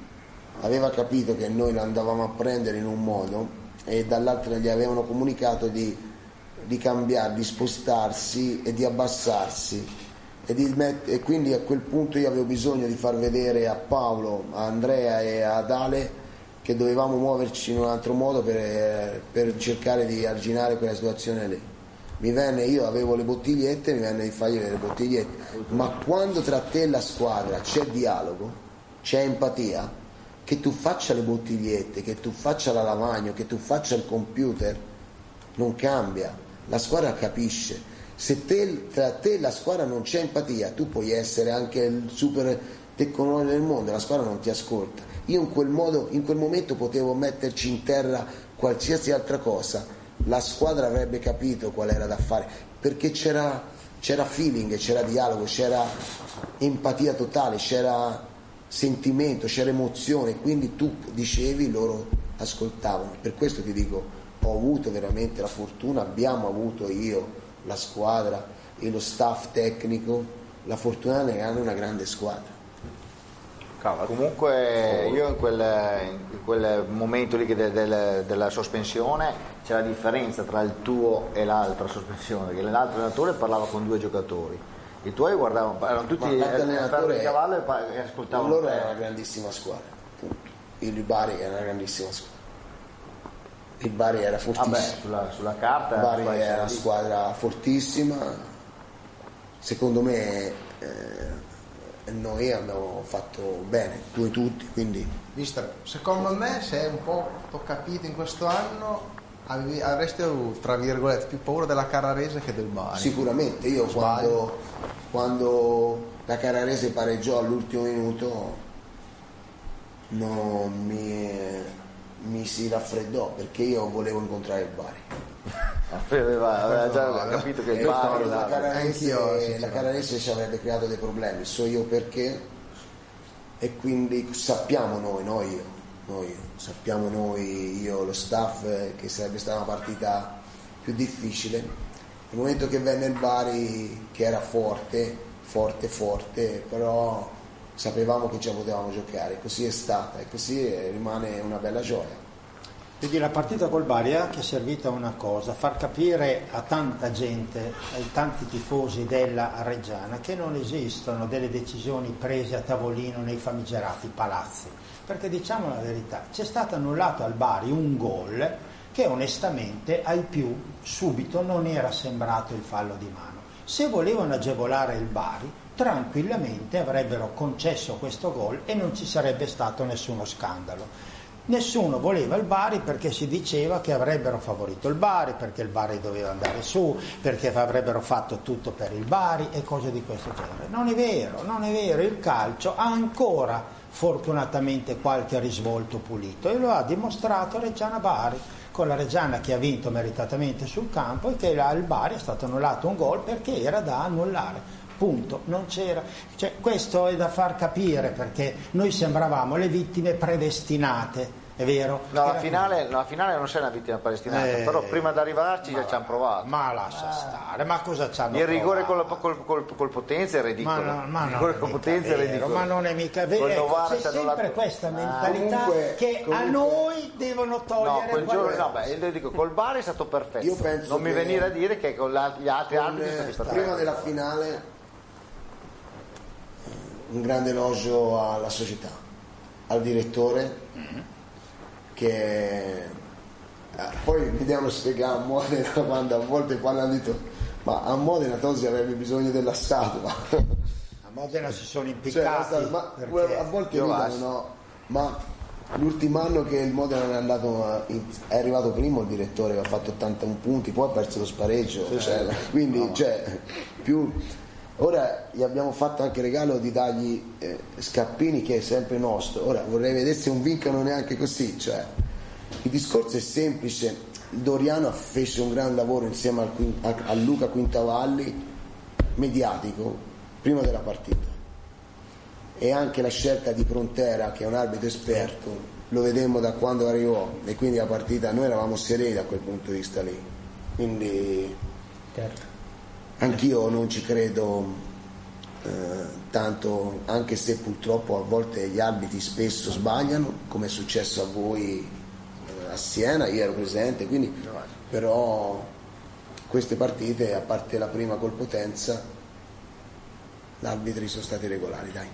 aveva capito che noi lo andavamo a prendere in un modo e dall'altro gli avevano comunicato di, di cambiare, di spostarsi e di abbassarsi e, quindi a quel punto io avevo bisogno di far vedere a Paolo, a Andrea e ad Ale che dovevamo muoverci in un altro modo per, per cercare di arginare quella situazione lì. Mi venne, io avevo le bottigliette, mi venne di fargli le bottigliette, ma quando tra te e la squadra c'è dialogo, c'è empatia, che tu faccia le bottigliette, che tu faccia la lavagna, che tu faccia il computer, non cambia, la squadra capisce. Se te- tra te e la squadra non c'è empatia, tu puoi essere anche il super tecnologico del mondo, la squadra non ti ascolta. Io in quel modo, in quel momento potevo metterci in terra qualsiasi altra cosa, la squadra avrebbe capito qual era da fare, perché c'era, c'era feeling, c'era dialogo, c'era empatia totale, c'era sentimento, c'era emozione, quindi tu dicevi, loro ascoltavano. Per questo ti dico, ho avuto veramente la fortuna, abbiamo avuto io, la squadra e lo staff tecnico, la fortuna di avere una grande squadra. Comunque io in quel, in quel momento lì che de- del- della sospensione c'è la differenza tra il tuo e l'altra sospensione, perché l'altro allenatore parlava con due giocatori, i tuoi guardavano, erano tutti eh, fermi allenatore di cavallo e, ascoltavano loro era una grandissima squadra, punto. Il Bari era una grandissima squadra. Il Bari era fortissimo. Vabbè, sulla, sulla carta Il Bari era una squadra fortissima, secondo me eh, noi abbiamo fatto bene, tu e tutti, quindi Mister, secondo me se un po' ho capito in questo anno avevi- avresti tra virgolette, più paura della Carrarese che del Bari. sicuramente io quando, quando la Carrarese pareggiò all'ultimo minuto non mi, mi si raffreddò perché io volevo incontrare il Bari. Aveva, aveva già No, capito che E il Bari la Anch'io, la. Carrarese ci avrebbe creato dei problemi, so io perché e quindi sappiamo noi, noi, io, noi, sappiamo noi, io, lo staff, eh, che sarebbe stata una partita più difficile. Nel momento che venne il Bari, che era forte, forte, forte, però sapevamo che già potevamo giocare, così è stata e così eh, rimane una bella gioia. Quindi la partita col Bari è anche servita a una cosa, far capire a tanta gente, ai tanti tifosi della Reggiana, che non esistono delle decisioni prese a tavolino nei famigerati palazzi. Perché diciamo la verità, c'è stato annullato al Bari un gol che onestamente ai più subito non era sembrato il fallo di mano. Se volevano agevolare il Bari, tranquillamente avrebbero concesso questo gol e non ci sarebbe stato nessuno scandalo. Nessuno voleva il Bari perché si diceva che avrebbero favorito il Bari, perché il Bari doveva andare su, perché avrebbero fatto tutto per il Bari e cose di questo genere. Non è vero, non è vero, il calcio ha ancora fortunatamente qualche risvolto pulito e lo ha dimostrato Reggiana Bari con la Reggiana che ha vinto meritatamente sul campo e che al Bari è stato annullato un gol perché era da annullare. Punto, non c'era. Cioè, questo è da far capire perché noi sembravamo le vittime predestinate, è vero? No, la finale, no, la finale non sei una vittima palestinata, Eh, però prima di arrivarci già ci hanno provato. Ma lascia stare, ma cosa c'hanno il rigore col, col- col- col Potenza è ridicolo. Ma, no, ma il non rigore è Potenza è vero, ridicolo. ma non è mica vero. Ecco, c'è ci hanno sempre dato- questa Ah, mentalità comunque- che a comunque- noi devono No, togliere quel quello- giorno, no, beh, io dico, col Bari è stato perfetto. Io penso non mi venire a dire che con la- gli altri Con, arbitri sono stati prima della finale un grande elogio alla società, al direttore che eh, poi mi devono spiegare a Modena quando a volte quando hanno detto ma a Modena Tosi avrebbe bisogno della statua A Modena si sono Cioè, impiccati. statua- ma a volte ridono, no? ma l'ultimo anno che il Modena è, andato in- è arrivato primo il direttore aveva fatto 81 punti, poi ha perso lo spareggio, cioè, quindi cioè, più... Ora gli abbiamo fatto anche regalo di dargli eh, Scappini che è sempre nostro, ora vorrei vedere se non vincono neanche così, cioè, il discorso è semplice, Doriano fece un gran lavoro insieme al a, a Luca Quintavalli, mediatico, prima della partita. E anche la scelta di Prontera che è un arbitro esperto lo vedemmo da quando arrivò. E quindi la partita noi eravamo sereni da quel punto di vista lì. Quindi anch'io non ci credo eh, tanto anche se purtroppo a volte gli arbitri spesso sbagliano come è successo a voi eh, a Siena io ero presente quindi però queste partite a parte la prima col Potenza gli arbitri sono stati regolari dai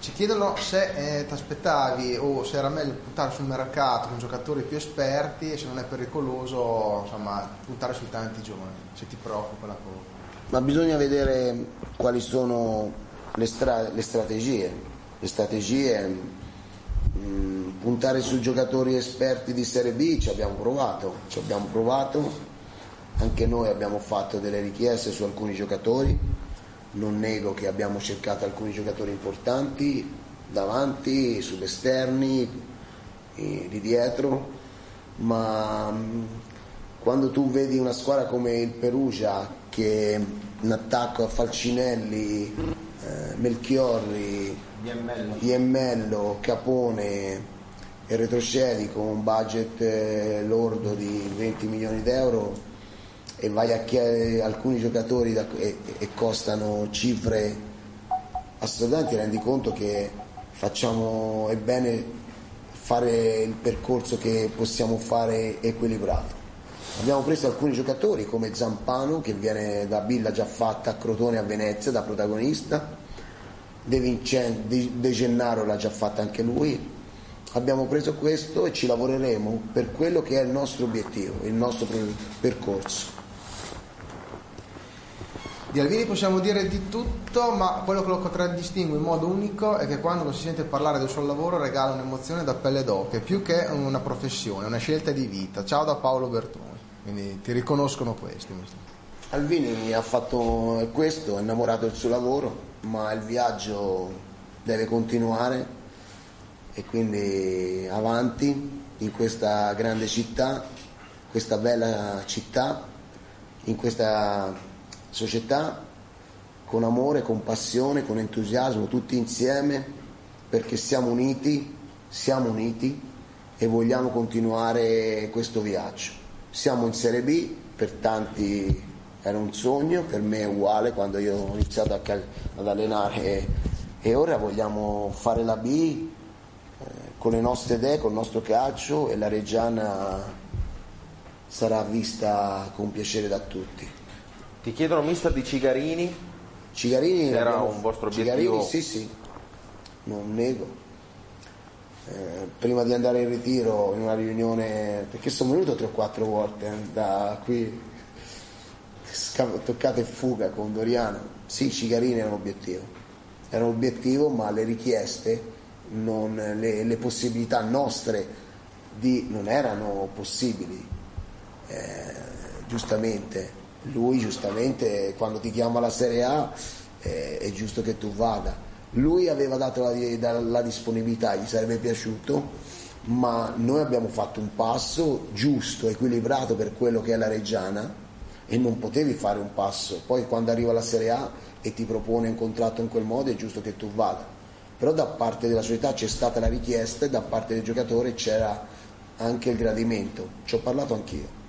Ci chiedono se eh, ti aspettavi o se era meglio puntare sul mercato con giocatori più esperti e se non è pericoloso insomma, puntare sui tanti giovani, se ti preoccupa la cosa. Ma bisogna vedere quali sono le, stra- le strategie. Le strategie, mh, puntare su giocatori esperti di Serie B ci abbiamo provato, ci abbiamo provato, anche noi abbiamo fatto delle richieste su alcuni giocatori, non nego che abbiamo cercato alcuni giocatori importanti davanti, sugli di dietro, ma mh, quando tu vedi una squadra come il Perugia che in attacco a Falcinelli, eh, Melchiorri, Iemmello, Capone e retrocedi con un budget eh, lordo di 20 milioni d'euro e vai a chiedere alcuni giocatori da- e, e costano cifre assolutamente, rendi conto che facciamo è bene fare il percorso che possiamo fare equilibrato. Abbiamo preso alcuni giocatori come Zampano che viene da Villa già fatta a Crotone a Venezia da protagonista, De, Vincen- De, Gennaro l'ha già fatta anche lui. Abbiamo preso questo e ci lavoreremo per quello che è il nostro obiettivo, il nostro percorso. Di Alvini possiamo dire di tutto, ma quello che lo contraddistingue in modo unico è che quando lo si sente parlare del suo lavoro regala un'emozione da pelle d'oca, più che una professione, una scelta di vita. Ciao da Paolo Bertoni. Quindi ti riconoscono questi. Alvini ha fatto questo, è innamorato del suo lavoro, ma il viaggio deve continuare e quindi avanti in questa grande città, questa bella città, in questa società con amore, con passione, con entusiasmo, tutti insieme, perché siamo uniti, siamo uniti e vogliamo continuare questo viaggio. Siamo in Serie B, per tanti era un sogno, per me è uguale quando io ho iniziato cal- ad allenare e, e ora vogliamo fare la B eh, con le nostre idee, con il nostro calcio e la Reggiana sarà vista con piacere da tutti. Ti chiedono mister di Cigarini, Cigarini Era un vostro Cigarini, obiettivo? sì, sì, non nego. Eh, prima di andare in ritiro in una riunione, perché sono venuto tre o quattro volte eh, da qui, toccata e fuga con Doriano. Sì, Cigarini era un obiettivo, era un obiettivo, ma le richieste, non- le, le possibilità nostre di, non erano possibili. Eh, giustamente, lui giustamente quando ti chiama la Serie A eh, è giusto che tu vada. Lui aveva dato la, la disponibilità, gli sarebbe piaciuto, ma noi abbiamo fatto un passo giusto, equilibrato per quello che è la Reggiana e non potevi fare un passo. Poi quando arriva la Serie A e ti propone un contratto in quel modo è giusto che tu vada. Però da parte della società c'è stata la richiesta e da parte del giocatore c'era anche il gradimento. Ci ho parlato anch'io.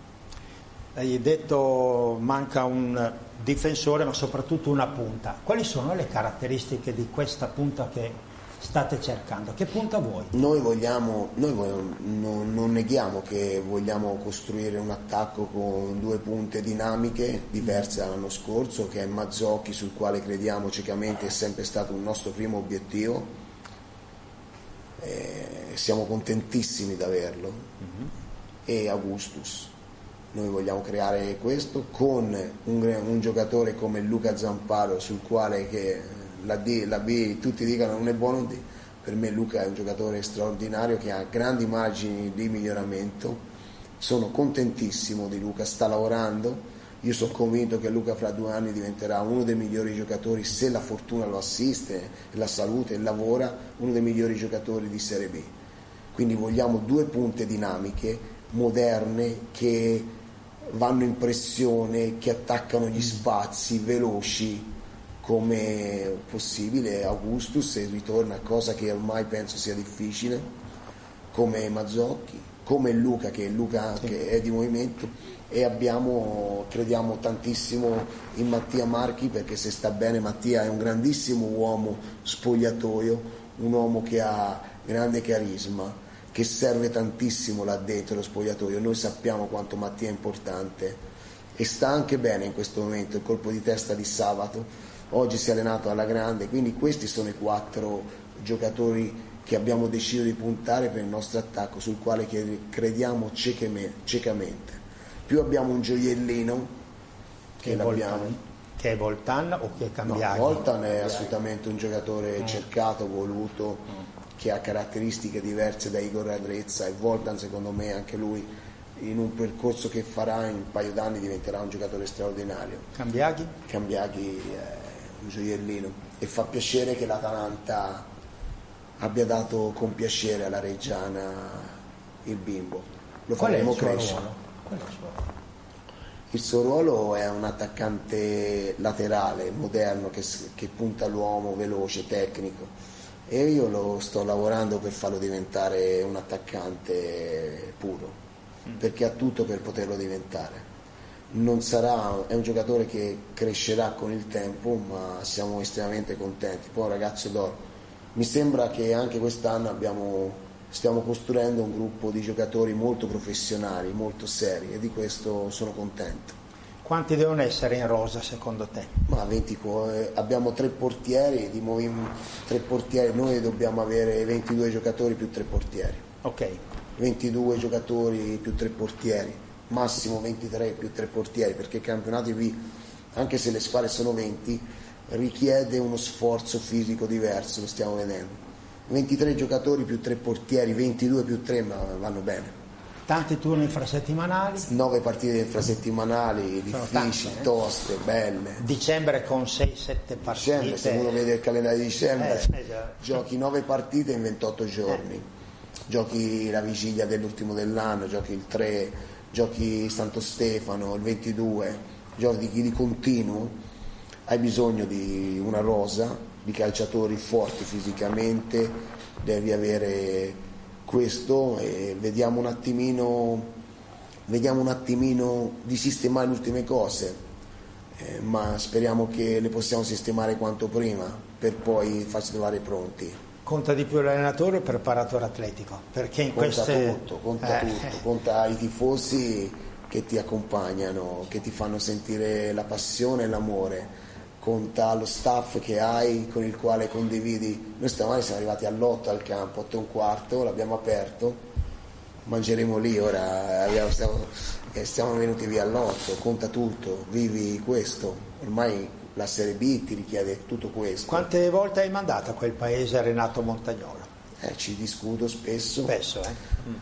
Hai detto manca un difensore ma soprattutto una punta. Quali sono le caratteristiche di questa punta che state cercando? Che punta vuoi? Noi vogliamo, noi vogliamo- non, non neghiamo che vogliamo costruire un attacco con due punte dinamiche diverse dall'anno scorso, che è Mazzocchi sul quale crediamo ciecamente è sempre stato un nostro primo obiettivo. E siamo contentissimi di averlo. E Augustus. Noi vogliamo creare questo con un, un giocatore come Luca Zamparo sul quale che la, D, la B tutti dicono non è buono D, Per me Luca è un giocatore straordinario che ha grandi margini di miglioramento. Sono contentissimo di Luca, sta lavorando. Io sono convinto che Luca fra due anni diventerà uno dei migliori giocatori, se la fortuna lo assiste, la salute, lavora, uno dei migliori giocatori di Serie B. Quindi vogliamo due punte dinamiche, moderne, che vanno in pressione, che attaccano gli spazi, veloci, come possibile Augustus e ritorna, cosa che ormai penso sia difficile, come Mazzocchi, come Luca che è Luca che è di movimento e abbiamo, crediamo tantissimo in Mattia Marchi perché se sta bene Mattia è un grandissimo uomo spogliatoio, un uomo che ha grande carisma, che serve tantissimo là dentro lo spogliatoio, noi sappiamo quanto Mattia è importante e sta anche bene in questo momento, il colpo di testa di sabato. Oggi si è allenato alla grande, quindi questi sono i quattro giocatori che abbiamo deciso di puntare per il nostro attacco, sul quale crediamo ciecamente. Più abbiamo un gioiellino che, Che l'abbiamo. Che è Voltan o che è No, Cambiaghi? Voltan è assolutamente un giocatore cercato, voluto, che ha caratteristiche diverse da Igor Radrezza e Voltan secondo me anche lui in un percorso che farà in un paio d'anni diventerà un giocatore straordinario. Cambiaghi? Cambiaghi è un gioiellino e fa piacere che l'Atalanta abbia dato con piacere alla Reggiana il bimbo. Lo Qual è il faremo suo crescere. il suo ruolo? Il suo ruolo è un attaccante laterale, moderno, che, che punta l'uomo, veloce, tecnico. E io lo sto lavorando per farlo diventare un attaccante puro, perché ha tutto per poterlo diventare. Non sarà, è un giocatore che crescerà con il tempo, ma siamo estremamente contenti. Poi ragazzo d'oro. Mi sembra che anche quest'anno abbiamo, stiamo costruendo un gruppo di giocatori molto professionali, molto seri e di questo sono contento. Quanti devono essere in rosa secondo te? Ma 20 co- eh, abbiamo tre portieri, tre portieri, noi dobbiamo avere 22 giocatori più tre portieri. Ok, 22 giocatori più tre portieri, massimo 23 più tre portieri, perché i campionati qui, anche se le squadre sono 20, richiede uno sforzo fisico diverso, lo stiamo vedendo. 23 giocatori più tre portieri, 22 più 3 ma vanno bene. Tanti turni infrasettimanali, 9 partite infrasettimanali, difficili, eh? toste, belle. dicembre con 6-7 partite. Dicembre, se uno vede il calendario di dicembre, Eh, esatto. giochi 9 partite in 28 giorni, giochi la vigilia dell'ultimo dell'anno, giochi il 3, giochi Santo Stefano, il 22, giochi di continuo, hai bisogno di una rosa, di calciatori forti fisicamente, devi avere questo e vediamo un attimino, vediamo un attimino di sistemare le ultime cose eh, ma speriamo che le possiamo sistemare quanto prima per poi farci trovare pronti. Conta di più l'allenatore o il preparatore atletico? Perché in Conta queste... tutto, conta Eh, tutto, conta i tifosi che ti accompagnano, che ti fanno sentire la passione e l'amore, conta lo staff che hai con il quale condividi. Noi stamani siamo arrivati all'8 al campo, 8 e un quarto, l'abbiamo aperto, mangeremo lì, ora abbiamo- stiamo, eh, siamo venuti via all'8, conta tutto, vivi questo, ormai la Serie B ti richiede tutto questo. Quante volte hai mandato a quel paese Renato Montagnolo? Eh, ci discuto spesso. Spesso, eh?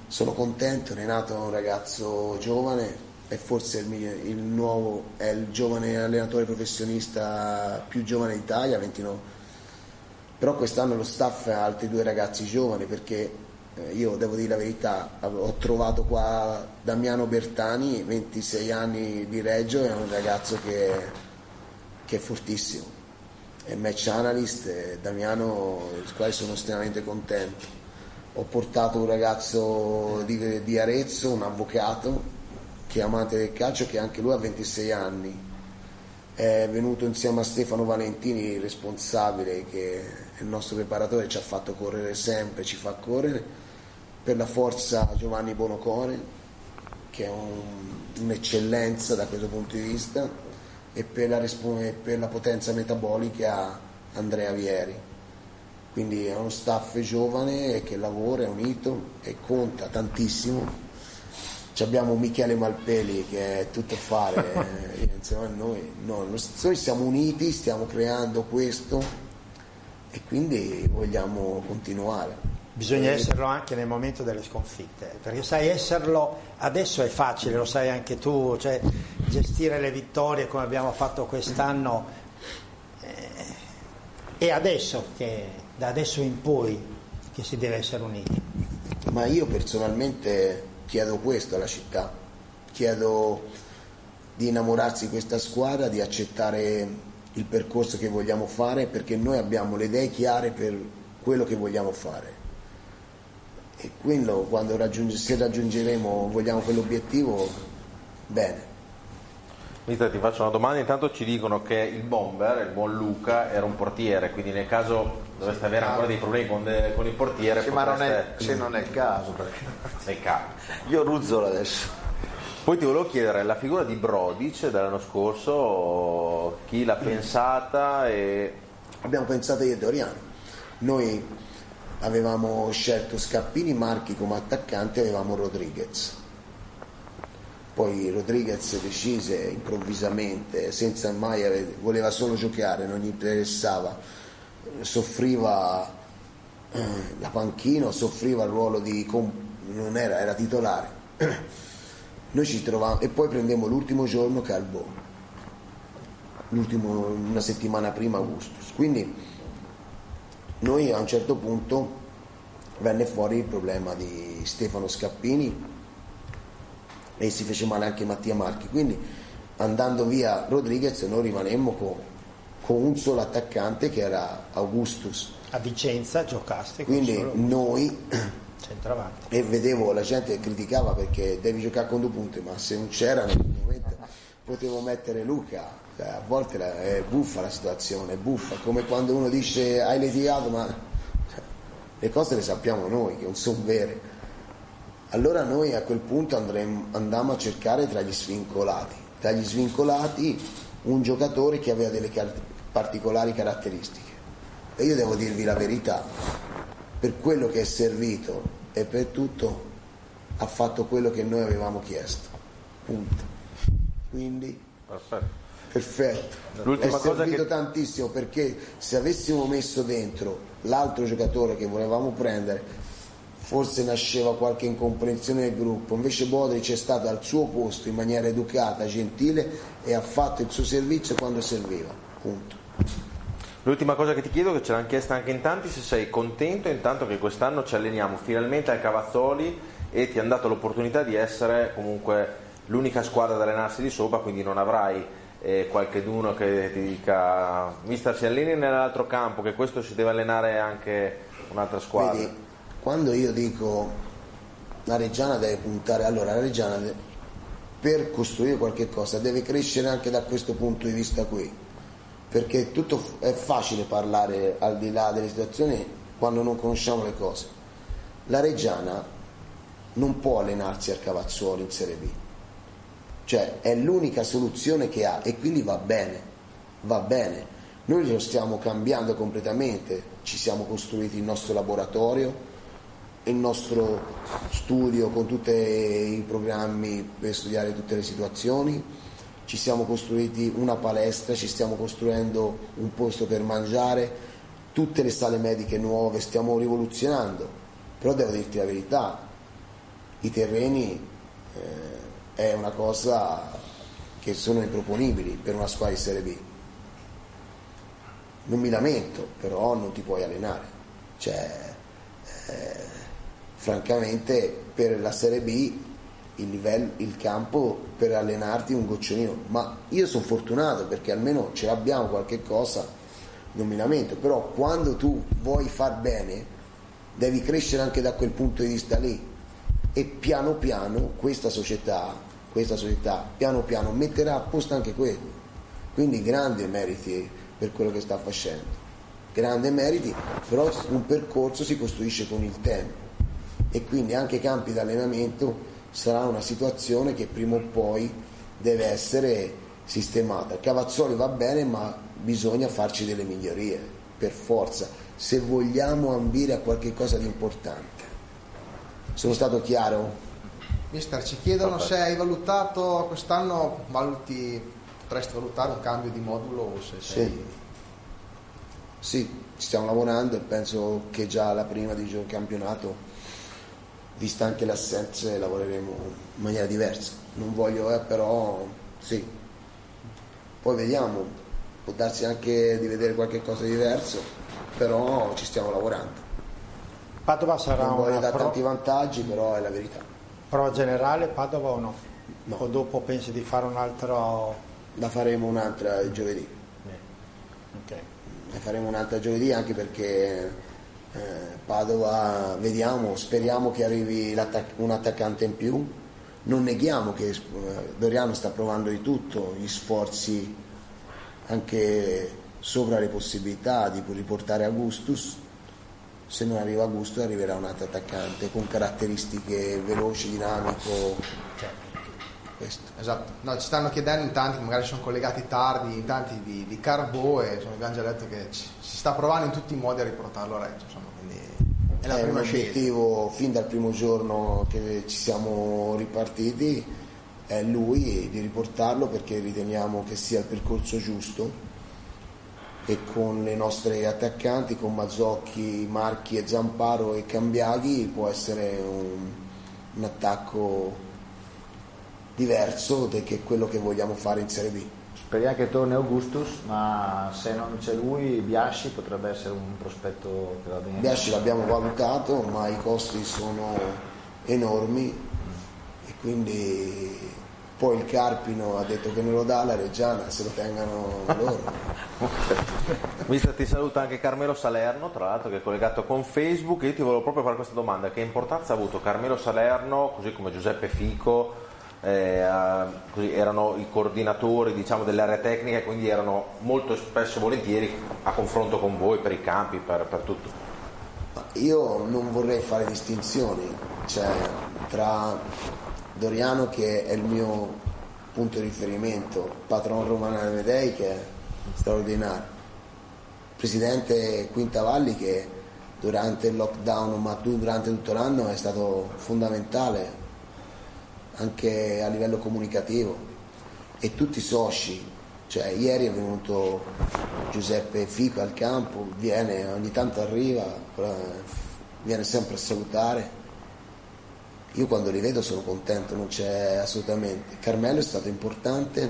Sono contento, Renato è un ragazzo giovane, è forse il, mio- il nuovo, è il giovane allenatore professionista più giovane d'Italia, 29. Però quest'anno lo staff ha altri due ragazzi giovani perché eh, io devo dire la verità, ho trovato qua Damiano Bertani, 26 anni di Reggio, è un ragazzo che, che è fortissimo. È match analyst, Damiano, del quale sono estremamente contento ho portato un ragazzo di, di Arezzo, un avvocato che amante del calcio, che anche lui ha 26 anni. È venuto insieme a Stefano Valentini, il responsabile, che è il nostro preparatore, ci ha fatto correre sempre, ci fa correre. Per la forza Giovanni Bonocore, che è un- un'eccellenza da questo punto di vista, e per la, e per la potenza metabolica Andrea Vieri quindi è uno staff giovane che lavora, è unito e conta tantissimo. Ci abbiamo Michele Malpeli che è tutto fare eh, insieme a noi. No, noi siamo uniti, stiamo creando questo e quindi vogliamo continuare. Bisogna esserlo anche nel momento delle sconfitte, perché sai esserlo adesso è facile, lo sai anche tu, cioè gestire le vittorie come abbiamo fatto quest'anno eh, è adesso che da adesso in poi che si deve essere uniti. Ma io personalmente chiedo questo alla città, chiedo di innamorarsi di questa squadra, di accettare il percorso che vogliamo fare perché noi abbiamo le idee chiare per quello che vogliamo fare. E quello quando raggiunge, se raggiungeremo vogliamo quell'obiettivo bene. Mister, ti faccio una domanda, intanto ci dicono che il bomber, il buon Luca, era un portiere, quindi nel caso doveste avere ancora dei problemi con, de- con il portiere, Sì, ma non è, se non è il caso, perché nel caso. io ruzzolo adesso. Poi ti volevo chiedere, la figura di Brodic dell'anno scorso, chi l'ha pensata e... abbiamo pensato io e Doriano noi avevamo scelto Scappini Marchi come attaccante e avevamo Rodriguez poi Rodriguez decise improvvisamente senza mai voleva solo giocare non gli interessava soffriva eh, la panchina soffriva il ruolo di non era, era titolare noi ci trovavamo e poi prendemmo l'ultimo giorno Calbo l'ultimo, una settimana prima Augustus. Quindi noi a un certo punto venne fuori il problema di Stefano Scappini e si fece male anche Mattia Marchi. Quindi andando via Rodriguez noi rimanemmo con, con un solo attaccante che era Augustus. A Vicenza giocaste Quindi noi centravanti. e vedevo la gente che criticava perché devi giocare con due punti, ma se non c'erano in quel momento potevo mettere Luca. Cioè, a volte è buffa la situazione, è buffa, come quando uno dice hai litigato, ma le cose le sappiamo noi che non sono vere. Allora noi a quel punto andremo, andammo a cercare tra gli svincolati, tra gli svincolati un giocatore che aveva delle car- particolari caratteristiche. E io devo dirvi la verità, per quello che è servito e per tutto ha fatto quello che noi avevamo chiesto. Punto. Quindi Perfetto. perfetto. L'ultima è cosa servito che- tantissimo perché se avessimo messo dentro l'altro giocatore che volevamo prendere forse nasceva qualche incomprensione del gruppo, invece Bodric è stato al suo posto in maniera educata, gentile e ha fatto il suo servizio quando serviva. Punto. L'ultima cosa che ti chiedo, che ce l'hanno chiesta anche in tanti, se sei contento intanto che quest'anno ci alleniamo finalmente al Cavazzoli e ti hanno dato l'opportunità di essere comunque l'unica squadra ad allenarsi di sopra, quindi non avrai eh, qualcheduno che ti dica mister si alleni nell'altro campo, che questo si deve allenare anche un'altra squadra. Vedi, quando io dico la Reggiana deve puntare, allora la Reggiana per costruire qualche cosa deve crescere anche da questo punto di vista qui, perché tutto è facile parlare al di là delle situazioni quando non conosciamo le cose. La Reggiana non può allenarsi al Cavazzolo in Serie B, cioè è l'unica soluzione che ha e quindi va bene, va bene. Noi lo stiamo cambiando completamente, ci siamo costruiti il nostro laboratorio, il nostro studio con tutti i programmi per studiare tutte le situazioni, ci siamo costruiti una palestra, ci stiamo costruendo un posto per mangiare, tutte le sale mediche nuove, stiamo rivoluzionando, però devo dirti la verità, i terreni eh, è una cosa che sono improponibili per una squadra di Serie B. Non mi lamento, però non ti puoi allenare. Cioè, eh, francamente per la Serie B il, livello, il campo per allenarti un gocciolino, ma io sono fortunato perché almeno ce l'abbiamo qualche cosa, non mi lamento, però quando tu vuoi far bene devi crescere anche da quel punto di vista lì e piano piano questa società, questa società piano piano metterà a posto anche quello. Quindi grandi meriti per quello che sta facendo. Grandi meriti, però un percorso si costruisce con il tempo e quindi anche campi di allenamento sarà una situazione che prima o poi deve essere sistemata. Cavazzoli va bene, ma bisogna farci delle migliorie, per forza, se vogliamo ambire a qualche cosa di importante. Sono stato chiaro? Mister, ci chiedono se hai valutato quest'anno, valuti, potresti valutare un cambio di modulo o se sei... Sì. Sì, ci stiamo lavorando e penso che già la prima di gioco campionato, vista anche le assenze, lavoreremo in maniera diversa. Non voglio, eh, però sì. Poi vediamo, può darsi anche di vedere qualche cosa di diverso, però ci stiamo lavorando. Padova sarà Non voglio dare pro- tanti vantaggi, però è la verità. prova generale Padova o no? No. O dopo pensi di fare un altro... La faremo un'altra giovedì. Ok. Ne faremo un'altra giovedì anche perché eh, Padova, vediamo, speriamo che arrivi un attaccante in più. Non neghiamo che eh, Doriano sta provando di tutto, gli sforzi anche sopra le possibilità di riportare Augustus. Se non arriva Augustus arriverà un altro attaccante con caratteristiche veloci, dinamico. Questo. Esatto, no, ci stanno chiedendo in tanti, magari sono collegati tardi, in tanti di, di Carbo e insomma, abbiamo già detto che ci- si sta provando in tutti i modi a riportarlo a Reggio, insomma, quindi è È un obiettivo fin dal primo giorno che ci siamo ripartiti, è lui di riportarlo perché riteniamo che sia il percorso giusto e con le nostre attaccanti, con Mazzocchi, Marchi e Zamparo e Cambiaghi può essere un, un attacco diverso che quello che vogliamo fare in Serie B. Speriamo che torni Augustus, ma se non c'è lui, Biasci potrebbe essere un prospetto che va bene. Biasci l'abbiamo valutato, ma i costi sono enormi e quindi poi il Carpino ha detto che non lo dà, la Reggiana se lo tengano loro. Mister ti saluta anche Carmelo Salerno, tra l'altro che è collegato con Facebook. Io ti volevo proprio fare questa domanda: che importanza ha avuto Carmelo Salerno, così come Giuseppe Fico? Eh, così erano i coordinatori diciamo, dell'area tecnica e quindi erano molto spesso volentieri a confronto con voi per i campi, per, per tutto. Io non vorrei fare distinzioni, cioè tra Doriano che è il mio punto di riferimento, patron Romano Amedei che è straordinario, presidente Quintavalli che durante il lockdown ma durante tutto l'anno è stato fondamentale anche a livello comunicativo e tutti i soci, cioè ieri è venuto Giuseppe Fico al campo, viene, ogni tanto arriva, eh, viene sempre a salutare. Io quando li vedo sono contento, non c'è assolutamente. Carmelo è stato importante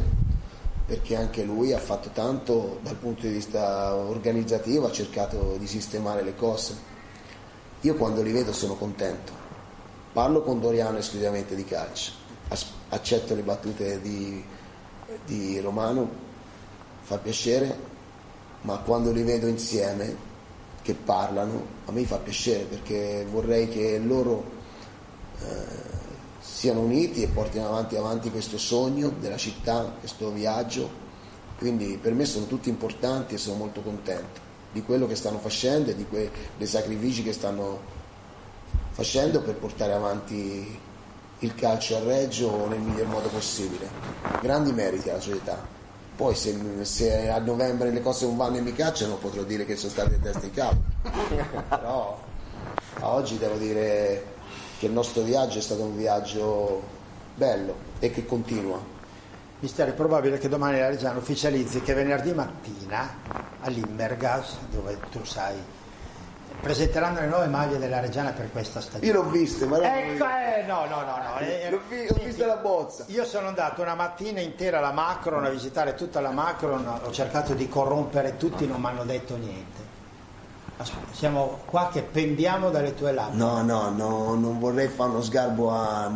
perché anche lui ha fatto tanto dal punto di vista organizzativo, ha cercato di sistemare le cose. Io quando li vedo sono contento. Parlo con Doriano esclusivamente di calcio, accetto le battute di, di Romano, fa piacere, ma quando li vedo insieme, che parlano, a me fa piacere perché vorrei che loro eh, siano uniti e portino avanti, avanti questo sogno della città, questo viaggio. Quindi per me sono tutti importanti e sono molto contento di quello che stanno facendo e di que- sacrifici che stanno facendo per portare avanti il calcio a Reggio nel miglior modo possibile. Grandi meriti alla società. Poi se, se a novembre le cose non vanno e mi cacciano potrò dire che sono state teste in capo. Però a oggi devo dire che il nostro viaggio è stato un viaggio bello e che continua. Mister, è probabile che domani la Reggiana ufficializzi che venerdì mattina all'Immergas, dove tu sai, presenteranno le nuove maglie della Reggiana per questa stagione. Io l'ho visto, ma Ecco, eh, no, no, no, no. eh, vi- ho visto la bozza. Io sono andato una mattina intera alla Macron a visitare tutta la Macron, ho cercato di corrompere tutti, non mi hanno detto niente. Aspetta, siamo qua che pendiamo dalle tue labbra. No, no, no, non vorrei fare uno sgarbo a-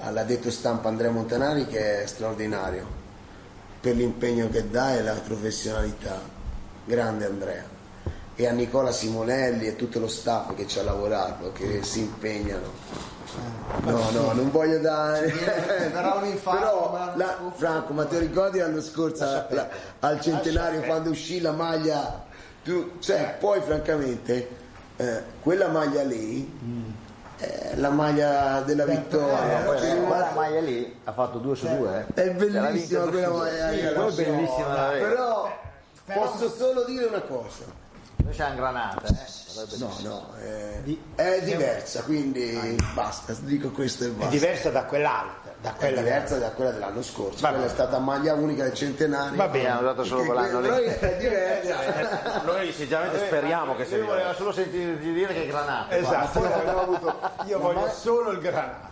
all'addetto stampa Andrea Montanari che è straordinario per l'impegno che dà e la professionalità. Grande Andrea. E a Nicola Simonelli e tutto lo staff che ci ha lavorato, che si impegnano. No, no, non voglio dare. verrà un infarto, Però, ma l'anno la- Franco, ma ti ricordi l'anno scorso la- al centenario quando uscì la maglia? Tu, cioè, poi francamente, eh, quella maglia lì è la maglia della vittoria. Poi, Cioè, quella maglia lì ha fatto due su due. eh. È bellissima quella maglia lì. Sì, vedere. Però posso solo dire una cosa. Noi siamo granate, eh. Sarebbe No, bellissimo. no, è, Di- è diversa, quindi basta, dico questo e È basta. diversa da quell'altra. da è quella diversa da quella dell'anno scorso. Va quella è bene. stata maglia unica del centenario. Va bene. Abbiamo dato solo quell'anno lì. Però è diversa. Noi sinceramente speriamo che sia Lui voleva diverso. solo sentirti dire che è granata. Esatto, abbiamo avuto io la voglio ma- solo il granata.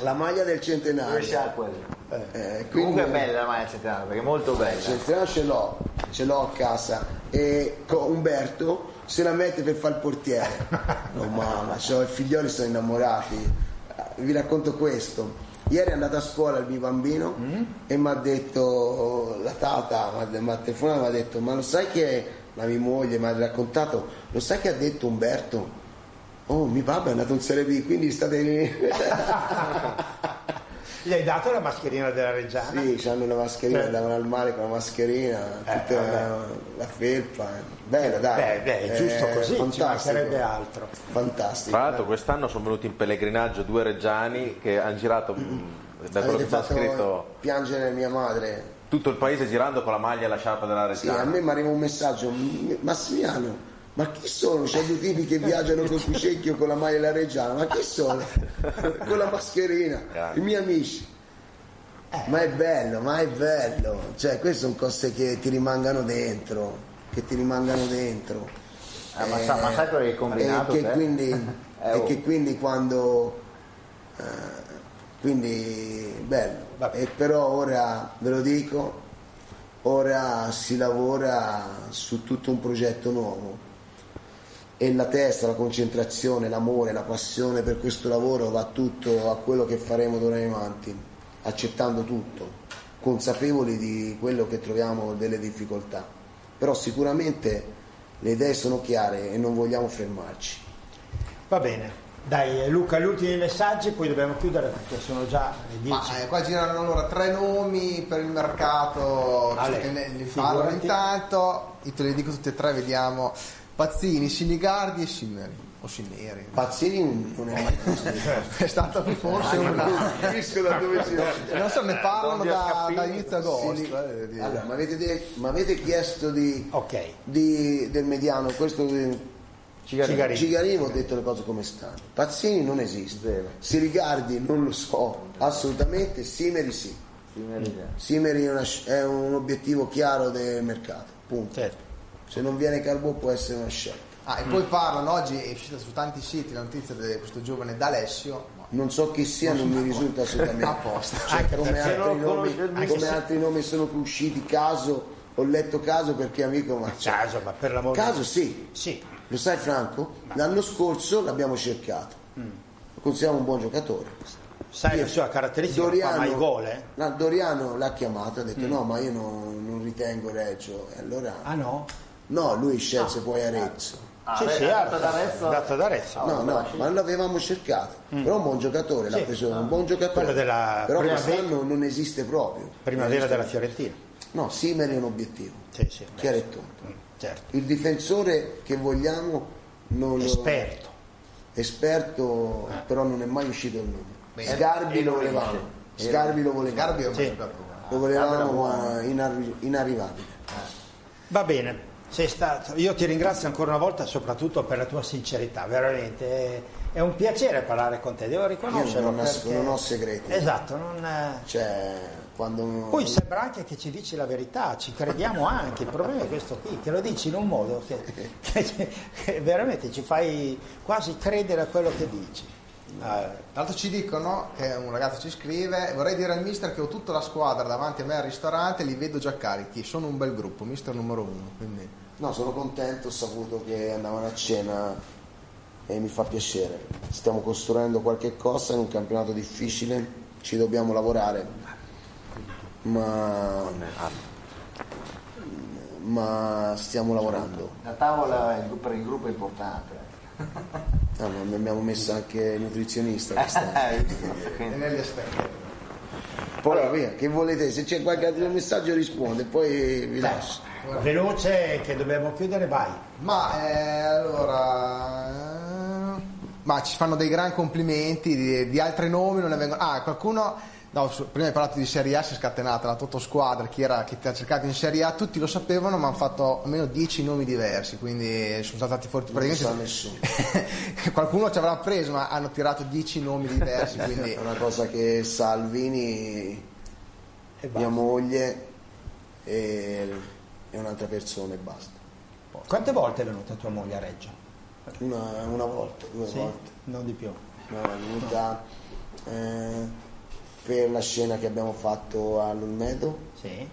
la maglia del centenario. quelli? Eh, quindi- Comunque è bella la maglia centenario perché è molto Il bella. centenario ce l'ho, ce l'ho a casa e co- Umberto se la mette per fare il portiere. Oh mamma, cioè, i figlioli sono innamorati. Vi racconto questo. Ieri è andata a scuola il mio bambino e mi ha detto, la tata mi ha telefonato e mi ha detto, ma lo sai che la mia moglie mi ha raccontato, lo sai che ha detto Umberto? Oh, mio papà è andato in Serie B, quindi state lì. Gli hai dato la mascherina della Reggiana? Sì, hanno la mascherina, andavano al mare con la mascherina, Eh, tutta la, la felpa. Bella, dai. Beh, beh, è giusto Eh, così, ci fantastico. mancherebbe altro. Fantastico. Tra l'altro quest'anno sono venuti in pellegrinaggio due reggiani che hanno girato, mh, da quello Avete che c'è fatto scritto, piangere mia madre. tutto il paese girando con la maglia e la sciarpa della Sì, a reggiana. me mi arriva un messaggio, "M- Massimiliano, ma chi sono? C'è due tipi che viaggiano col cuscecchio con la maglia e la reggiana, ma chi sono? con la mascherina, i miei amici. Ma è bello, ma è bello. Cioè, queste sono cose che ti rimangano dentro, che ti rimangano dentro. Ah, ma sa- ma sai quello che hai combinato, E che te? quindi, Eh, e oh. che quindi quando... eh, quindi bello. Vabbè. E però ora, ve lo dico, ora si lavora su tutto un progetto nuovo e la testa, la concentrazione, l'amore, la passione per questo lavoro va tutto a quello che faremo d'ora in avanti, accettando tutto, consapevoli di quello che troviamo delle difficoltà. Però sicuramente le idee sono chiare e non vogliamo fermarci. Va bene. Dai Luca, gli ultimi messaggi, poi dobbiamo chiudere perché sono già le 10. Ma eh, qua girano allora tre nomi per il mercato, Ale, che ne, li parlano intanto, io te li dico tutti e tre, vediamo. Pazzini, Sinigardi e Simmeri. O Sinneri. Pazzini non è mai. È stata forse una... Non da dove si Non so, ne parlano da, da inizio agosto. eh, di- Allora, mi avete, de- avete chiesto di, Ok. di- del mediano, questo di- Cigarini. Cigarini ho detto le cose come stanno. Pazzini non esiste. Sirigardi non lo so, assolutamente. Simeri sì. Simeri una è un obiettivo chiaro del mercato. Punto. Certo. Se non viene Calvo può essere una scelta. Ah, e poi parlano, oggi è uscita su tanti siti la notizia di questo giovane D'Alessio. ma- Non so chi sia, non mi risulta assolutamente. A posto. Cioè, Anche come altri, non nomi, come mister. altri nomi sono usciti caso, ho letto caso perché amico, ma Caso, ma per l'amore caso sì. Sì. Lo sai Franco? L'anno scorso l'abbiamo cercato. Lo consideriamo un buon giocatore. Sai la sua caratteristica, non fa mai gol, eh? no, Doriano l'ha chiamato ha detto no, ma io non, non ritengo Reggio. E allora Ah no? No, lui scelse poi Arezzo. sì, beh, sì, è ha andato ad Arezzo? dato ad Arezzo. No, no, ma l'avevamo cercato. Però un buon giocatore, l'ha Sì. preso un buon giocatore. Della Però quest'anno non esiste proprio. Primavera della. Fiorentina. No, Simeri è un obiettivo. Sì, sì. beh, Chiaro e tondo. mm, Certo. Il difensore che vogliamo non lo- Esperto. esperto, però non è mai uscito il nome. Bene. Sgarbi lo volevamo. Sgarbi lo volevamo. Garbi è un Sì. Lo volevamo ma inarri- inarrivabile. Va bene, sei stato. Io ti ringrazio ancora una volta, soprattutto per la tua sincerità, veramente. È, un piacere parlare con te, devo riconoscerlo. Io non perché- non ho segreti. Esatto, non, Cioè, quando Poi sembra anche che ci dici la verità, ci crediamo anche, il problema è questo qui, che lo dici in un modo che, che- che veramente ci fai quasi credere a quello che dici. Eh, l'altro ci dicono che un ragazzo ci scrive vorrei dire al mister che ho tutta la squadra davanti a me al ristorante li vedo già carichi sono un bel gruppo mister numero uno quindi No, sono contento, ho saputo che andavano a cena e mi fa piacere. Stiamo costruendo qualche cosa in un campionato difficile, ci dobbiamo lavorare, ma, ma stiamo lavorando. La tavola per il gruppo è importante. Ah, ma mi abbiamo messo anche il nutrizionista quest'anno. Eh, e Quindi- negli esterni Poi via, che volete? Se c'è qualche altro messaggio risponde, poi vi lascio. veloce che dobbiamo chiudere, vai. ma eh, allora eh, ma ci fanno dei gran complimenti di, di altri nomi non ne vengono ah qualcuno No, prima hai parlato di Serie A, si è scatenata la Toto Squadra, chi, era, chi ti ha cercato in Serie A, tutti lo sapevano, ma hanno fatto almeno 10 nomi diversi, quindi sono stati fuori Non lo sa praticamente. nessuno. Qualcuno ci avrà preso, ma hanno tirato 10 nomi diversi, quindi È una cosa che Salvini, mia moglie e, e un'altra persona e basta. Quante volte è venuta tua moglie a Reggio? Una, una volta, due Sì? volte. Non di più. No, è venuta eh, per la scena che abbiamo fatto all'Ulmedo Sì?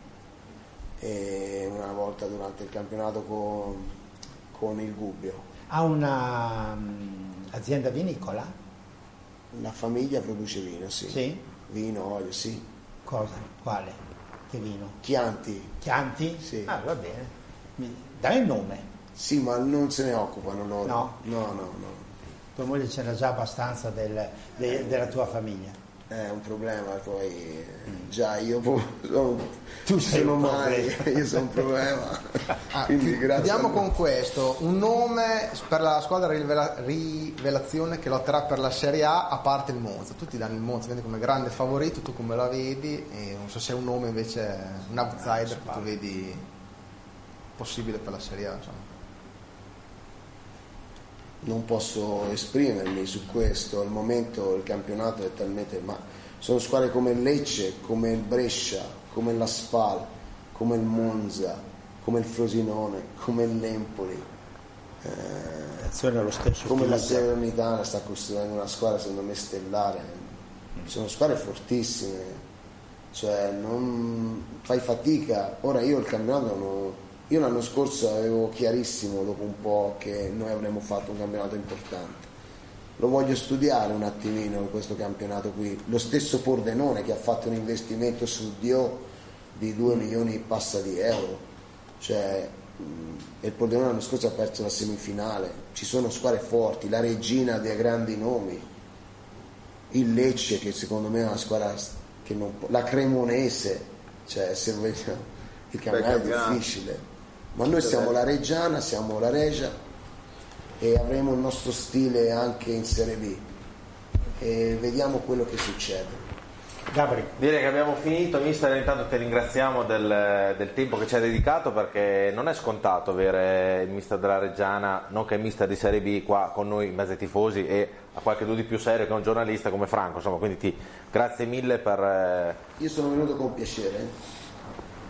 e una volta durante il campionato con, con il Gubbio. Ha una mm, azienda vinicola? La famiglia produce vino, sì. Sì? Vino, olio, sì. Cosa? Quale? Che vino? Chianti, Chianti? Sì. Ah, va bene. Mi- Dai il nome. sì, ma non se ne occupano loro. No? No, no, no. Tua moglie c'era già abbastanza del- de- della tua famiglia. È un problema, poi eh, già io sono, Tu sono un mai, problema. io sono un problema. Ah, Quindi chi- grazie. chiudiamo con questo, un nome per la squadra rivela- rivelazione che lotterà per la Serie A a parte il Monza. Tutti danno il Monza quindi come grande favorito, tu come la vedi? E non so se è un nome invece, un outsider che tu vedi possibile per la Serie A. Insomma. Non posso esprimermi su questo, al momento il campionato è talmente... ma sono squadre come il Lecce, come il Brescia, come la Spal, come il Monza, come il Frosinone, come il L'Empoli, L'azione è lo stesso. come la. Serenitana sta costruendo una squadra secondo me stellare. Sono squadre fortissime, cioè non fai fatica. Ora io il campionato non io l'anno scorso avevo chiarissimo dopo un po' che noi avremmo fatto un campionato importante. Lo voglio studiare un attimino questo campionato qui. Lo stesso Pordenone che ha fatto un investimento su Dio di 2 milioni e passa di euro. Cioè, e il Pordenone l'anno scorso ha perso la semifinale. Ci sono squadre forti, la regina dei grandi nomi, il Lecce che secondo me è una squadra che non può, la Cremonese, cioè se vogliamo, il campionato è difficile. Ma noi siamo la Reggiana, siamo la Regia e avremo il nostro stile anche in Serie B. E vediamo quello che succede. Gabri, Direi che abbiamo finito, mister, intanto ti ringraziamo del, del tempo che ci hai dedicato perché non è scontato avere il mister della Reggiana, non che il mister di Serie B qua con noi in mezzo ai tifosi e a qualche di più serio che un giornalista come Franco, insomma, quindi ti grazie mille per... eh, Io sono venuto con piacere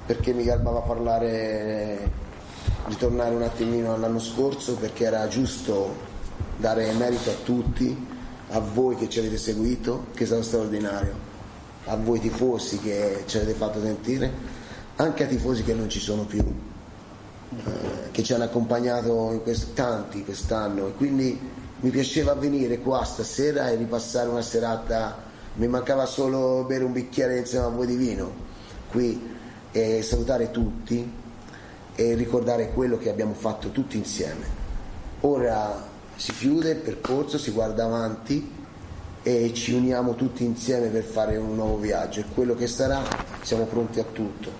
perché mi garbava parlare, ritornare un attimino all'anno scorso perché era giusto dare merito a tutti, a voi che ci avete seguito, che è stato straordinario, a voi tifosi che ci avete fatto sentire, anche a tifosi che non ci sono più, eh, che ci hanno accompagnato in quest- tanti quest'anno. E quindi mi piaceva venire qua stasera e ripassare una serata, mi mancava solo bere un bicchiere insieme a voi di vino. Qui e salutare tutti e ricordare quello che abbiamo fatto tutti insieme. Ora si chiude il percorso, si guarda avanti e ci uniamo tutti insieme per fare un nuovo viaggio e quello che sarà siamo pronti a tutto,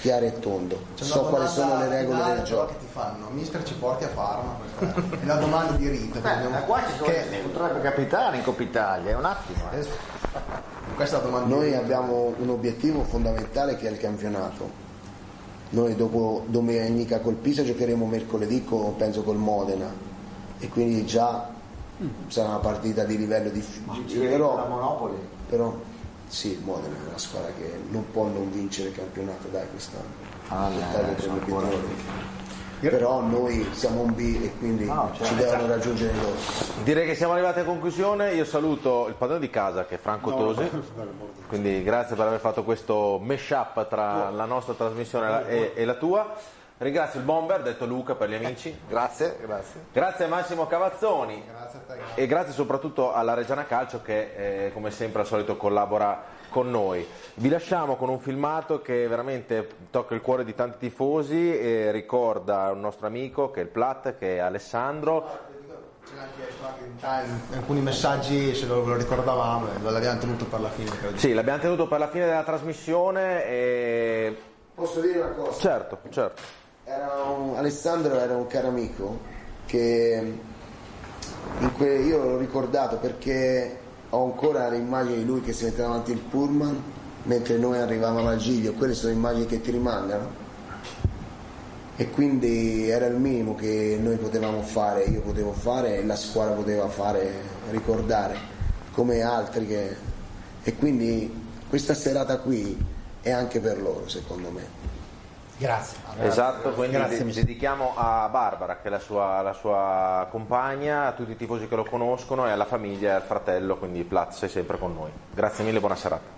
chiaro e tondo. C'è So quali sono le regole del gioco. che ti fanno, mister ci porti a Parma? Questa è la domanda di rito. Beh, da qua ci sono, che- potrebbe capitare in Coppa Italia, è un attimo. eh. Questa è la domanda di Noi rito. abbiamo un obiettivo fondamentale che è il campionato. Noi dopo domenica col Pisa giocheremo mercoledì co- penso col Modena e quindi già sarà una partita di livello difficile. Ci la Però, Monopoli. però sì, il Modena è una squadra che non può non vincere il campionato dai quest'anno. Ah, beh, Portare Però noi siamo un B e quindi No, certo. ci devono raggiungere loro. Direi che siamo arrivati a conclusione, io saluto il padrone di casa che è Franco Tosi, quindi grazie per aver fatto questo mash-up tra la nostra trasmissione e la- e, e la tua. Ringrazio il bomber, detto Luca per gli amici, Grazie, grazie. grazie a Massimo Cavazzoni Grazie a te. e grazie soprattutto alla Reggiana Calcio che eh, come sempre al solito collabora con noi. Vi lasciamo con un filmato che veramente tocca il cuore di tanti tifosi e ricorda un nostro amico che è il Plat, che è Alessandro. Ce chiesto alcuni messaggi se lo, lo ricordavamo, e l'abbiamo tenuto per la fine. credo. Sì, l'abbiamo tenuto per la fine della trasmissione e... Posso dire una cosa? Certo, certo. Era un- Alessandro era un caro amico che in que- io l'ho ricordato perché ho ancora l'immagine di lui che si mette davanti il pullman mentre noi arrivavamo al Giglio, quelle sono immagini che ti rimangono e quindi era il minimo che noi potevamo fare, io potevo fare e la squadra poteva fare, ricordare come altri che... e quindi questa serata qui è anche per loro secondo me. Grazie. Esatto, quindi Grazie, dedichiamo a Barbara, che è la sua, la sua compagna, a tutti i tifosi che lo conoscono e alla famiglia e al fratello, quindi Platz è sempre con noi. Grazie mille, buona serata.